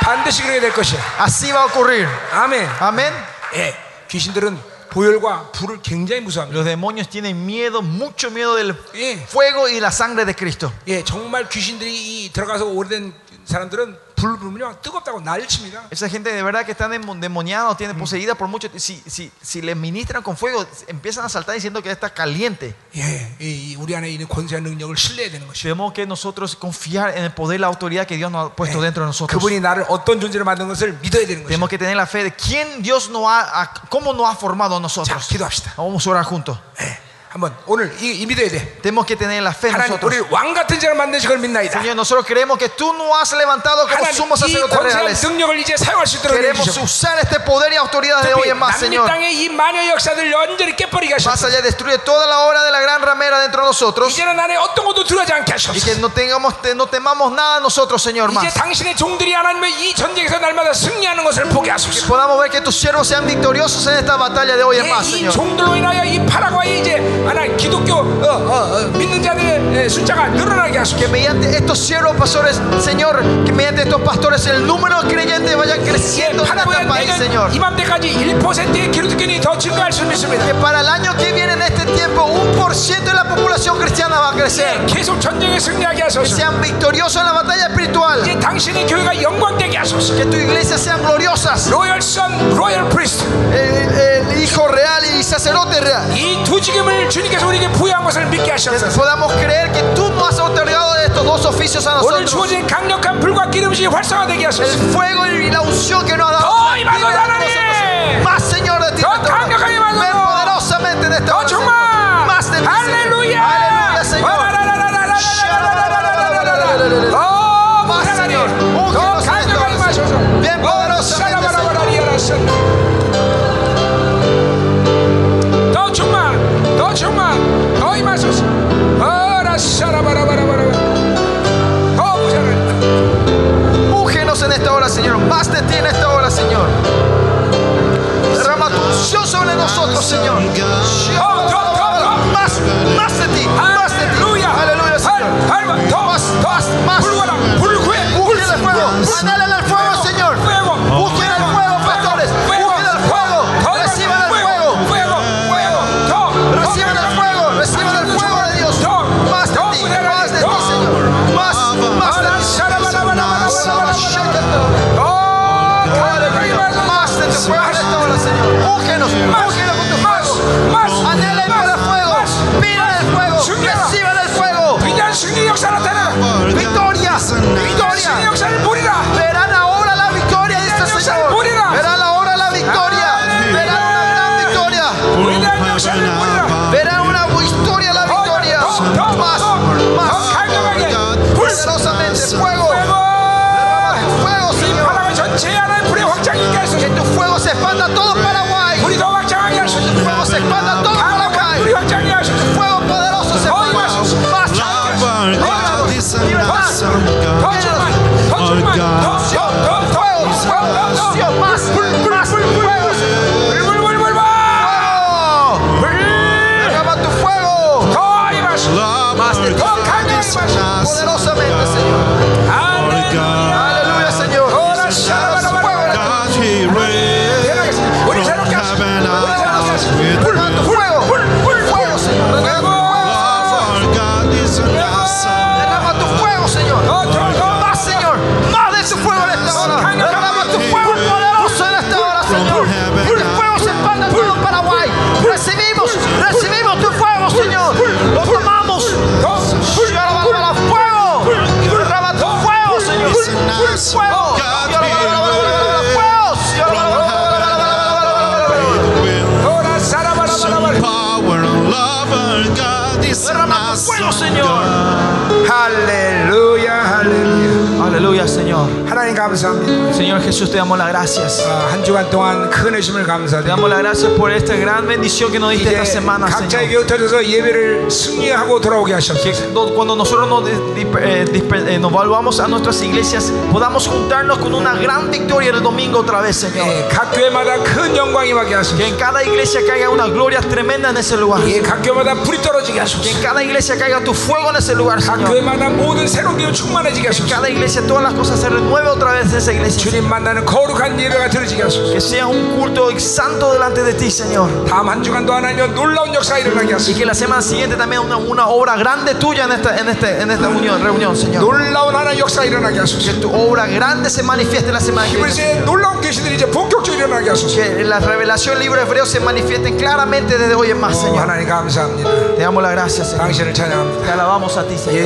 반드시 그렇게 될 것이야. Así va a ocurrir. 아멘. Amén. 예, 귀신들은 보혈과 불을 굉장히 무서워합니다. Los demonios tienen miedo, mucho miedo del 예, fuego y la sangre de Cristo. 예, 정말 귀신들이 이 들어가서 오래된 사람들은 불 불면요 뜨겁다고 난리칩니다. Esa gente de verdad que está demo- demoniada o tiene poseída por mucho si, si, si le ministran con fuego, empiezan a saltar diciendo que está caliente. 예, 이, 이 우리 안에 있는 권세와 능력을 신뢰해야 되는 것이죠. Tenemos que nosotros confiar en el poder y la autoridad que Dios nos ha puesto 예, dentro de nosotros. 그분이 나를 어떤 존재로 만든 것을 믿어야 되는 것이죠. Tenemos que tener la fe de quién Dios nos ha, a- cómo nos ha formado a 자, nosotros. 기도합시다. Vamos a orar juntos. 예, 한번 오늘 이, 이 믿어야 돼. Tenemos que tener la fe en 하나님 nosotros. 우리 왕 같은 자를 만드신 걸 믿나이다. Señor, nosotros creemos que tú nos has levantado como 하나님 sumos 이 sacerdotes 권세와 reales. 능력을 이제 사용할 수 있도록 Queremos 해주시고 usar este poder y autoridad de hoy en más, 남미 Señor. 땅의 이 마녀 역사들 완전히 깨버리게 Más 하소서. allá, destruye toda la obra de la gran ramera dentro de nosotros. 이제는 안에 어떤 것도 들어가지 않게 Y que 하소서. no, tengamos, te- no temamos nada nosotros, Señor, 이제 más. 당신의 종들이 하나님의 이 전쟁에서 날마다 승리하는 것을 보게 Que 하소서. podamos ver que tus siervos sean victoriosos en esta batalla de hoy en más, 예, 이 Señor. 종들로 인하여 이 파라과이 이제 하나님 기독교 어, 어, 어, 믿는 자들의 에, 숫자가 늘어나게 하소서. Que mediante estos siervos pastores, Señor, que mediante estos pastores el número de creyentes vaya creciendo en 파라과이 este país, Señor. 내년 이맘때까지 1%의 기독교인이 더 증가할 수 있습니다. Que para el año que viene en este tiempo, un por ciento de la población cristiana va a crecer. 예, 계속 전쟁에 승리하게 Que 하소서. sean victoriosos en la batalla espiritual. 이제 당신 당신의 교회가 영광되게 하소서. Que tu iglesia sean gloriosas. 로열 선, 로열 프리스트. El, el hijo real y sacerdote real. 이 두 직임을 주님께서 우리에게 부여한 것을 믿게 Que 하셨소서. podamos creer que tú nos has otorgado estos dos oficios a 오늘 nosotros. 주어진 강력한 불과 기름이 활성화되게 El 하소서. fuego y la unción que nos ha dado. 더 Vive 임하소서, dentro de 하나님. nosotros. Más Señor de ti. 더 en esta hora. 강력하게 임하소서. Ven poderosamente en esta 더 hora. Señor. 충만. Más de ti. Señor. 할렐루야. Aleluya, Señor. 더 en esta hora, Señor. Más de ti en esta hora, Señor. Derrama tu unción sobre nosotros, Señor. Más, más de ti, más de ti. Aleluya, Señor. Más, más, más. Busquen el fuego, anhelen el fuego, Señor. Busquen el fuego, pastores. Busquen el fuego, reciban el fuego. Fuego, fuego, Reciban el fuego, reciban el fuego de Dios. Más de ti, más de ti, Señor. Más, más de ti. más de tu palabra, con fuego. Más, el fuego. El fuego. Victoria, victoria. Verán ahora la victoria. Verán ahora la victoria. Verán una gran victoria. 하나님 감사합니다. Señor Jesús, te damos las gracias. 아, 한 주간 동안 큰 의심을 Te 감사드립니다. damos las gracias por esta gran bendición que nos diste esta 이제 semana, 각자의 Señor. 교회 터져서 예배를 승리하고 돌아오게 Que 하셨소서. no- cuando nosotros nos, dis- eh, disper- eh, nos volvamos a nuestras iglesias, podamos juntarnos con una gran victoria el domingo otra vez, Señor. 예, 각 교회마다 큰 영광이 임하게 Que 하소서. en cada iglesia caiga una gloria tremenda en ese lugar. 예, 각 교회마다 불이 떨어지게 Que 하소서. en cada iglesia caiga tu fuego en ese lugar, 각 Señor. 교회마다 모든 새로운 기운 충만해지게 En 하소서. cada iglesia todas las cosas se renueven otra vez en esa iglesia. 주님 만나는 거룩한 예배가 들어지게 하소서. Que sea un culto santo delante de ti, Señor. 다음 한 주간도 하나님 놀라운 역사가 일어나게 Y 하소서. que la semana siguiente también una, una obra grande tuya en esta, en este, en esta unión, reunión, Señor. 놀라운 하나님 역사가 일어나게 하소서. Que tu obra grande se manifieste la semana que viene. 히브리서의 놀라운 계시들이 이제 본격 que la revelación del libro de Hebreos se manifiesten claramente desde hoy en más, Señor. Te damos la gracia, Señor. Te alabamos a ti, Señor. Y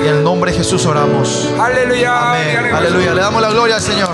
En el nombre de Jesús oramos. Aleluya. Aleluya. Le damos la gloria al Señor.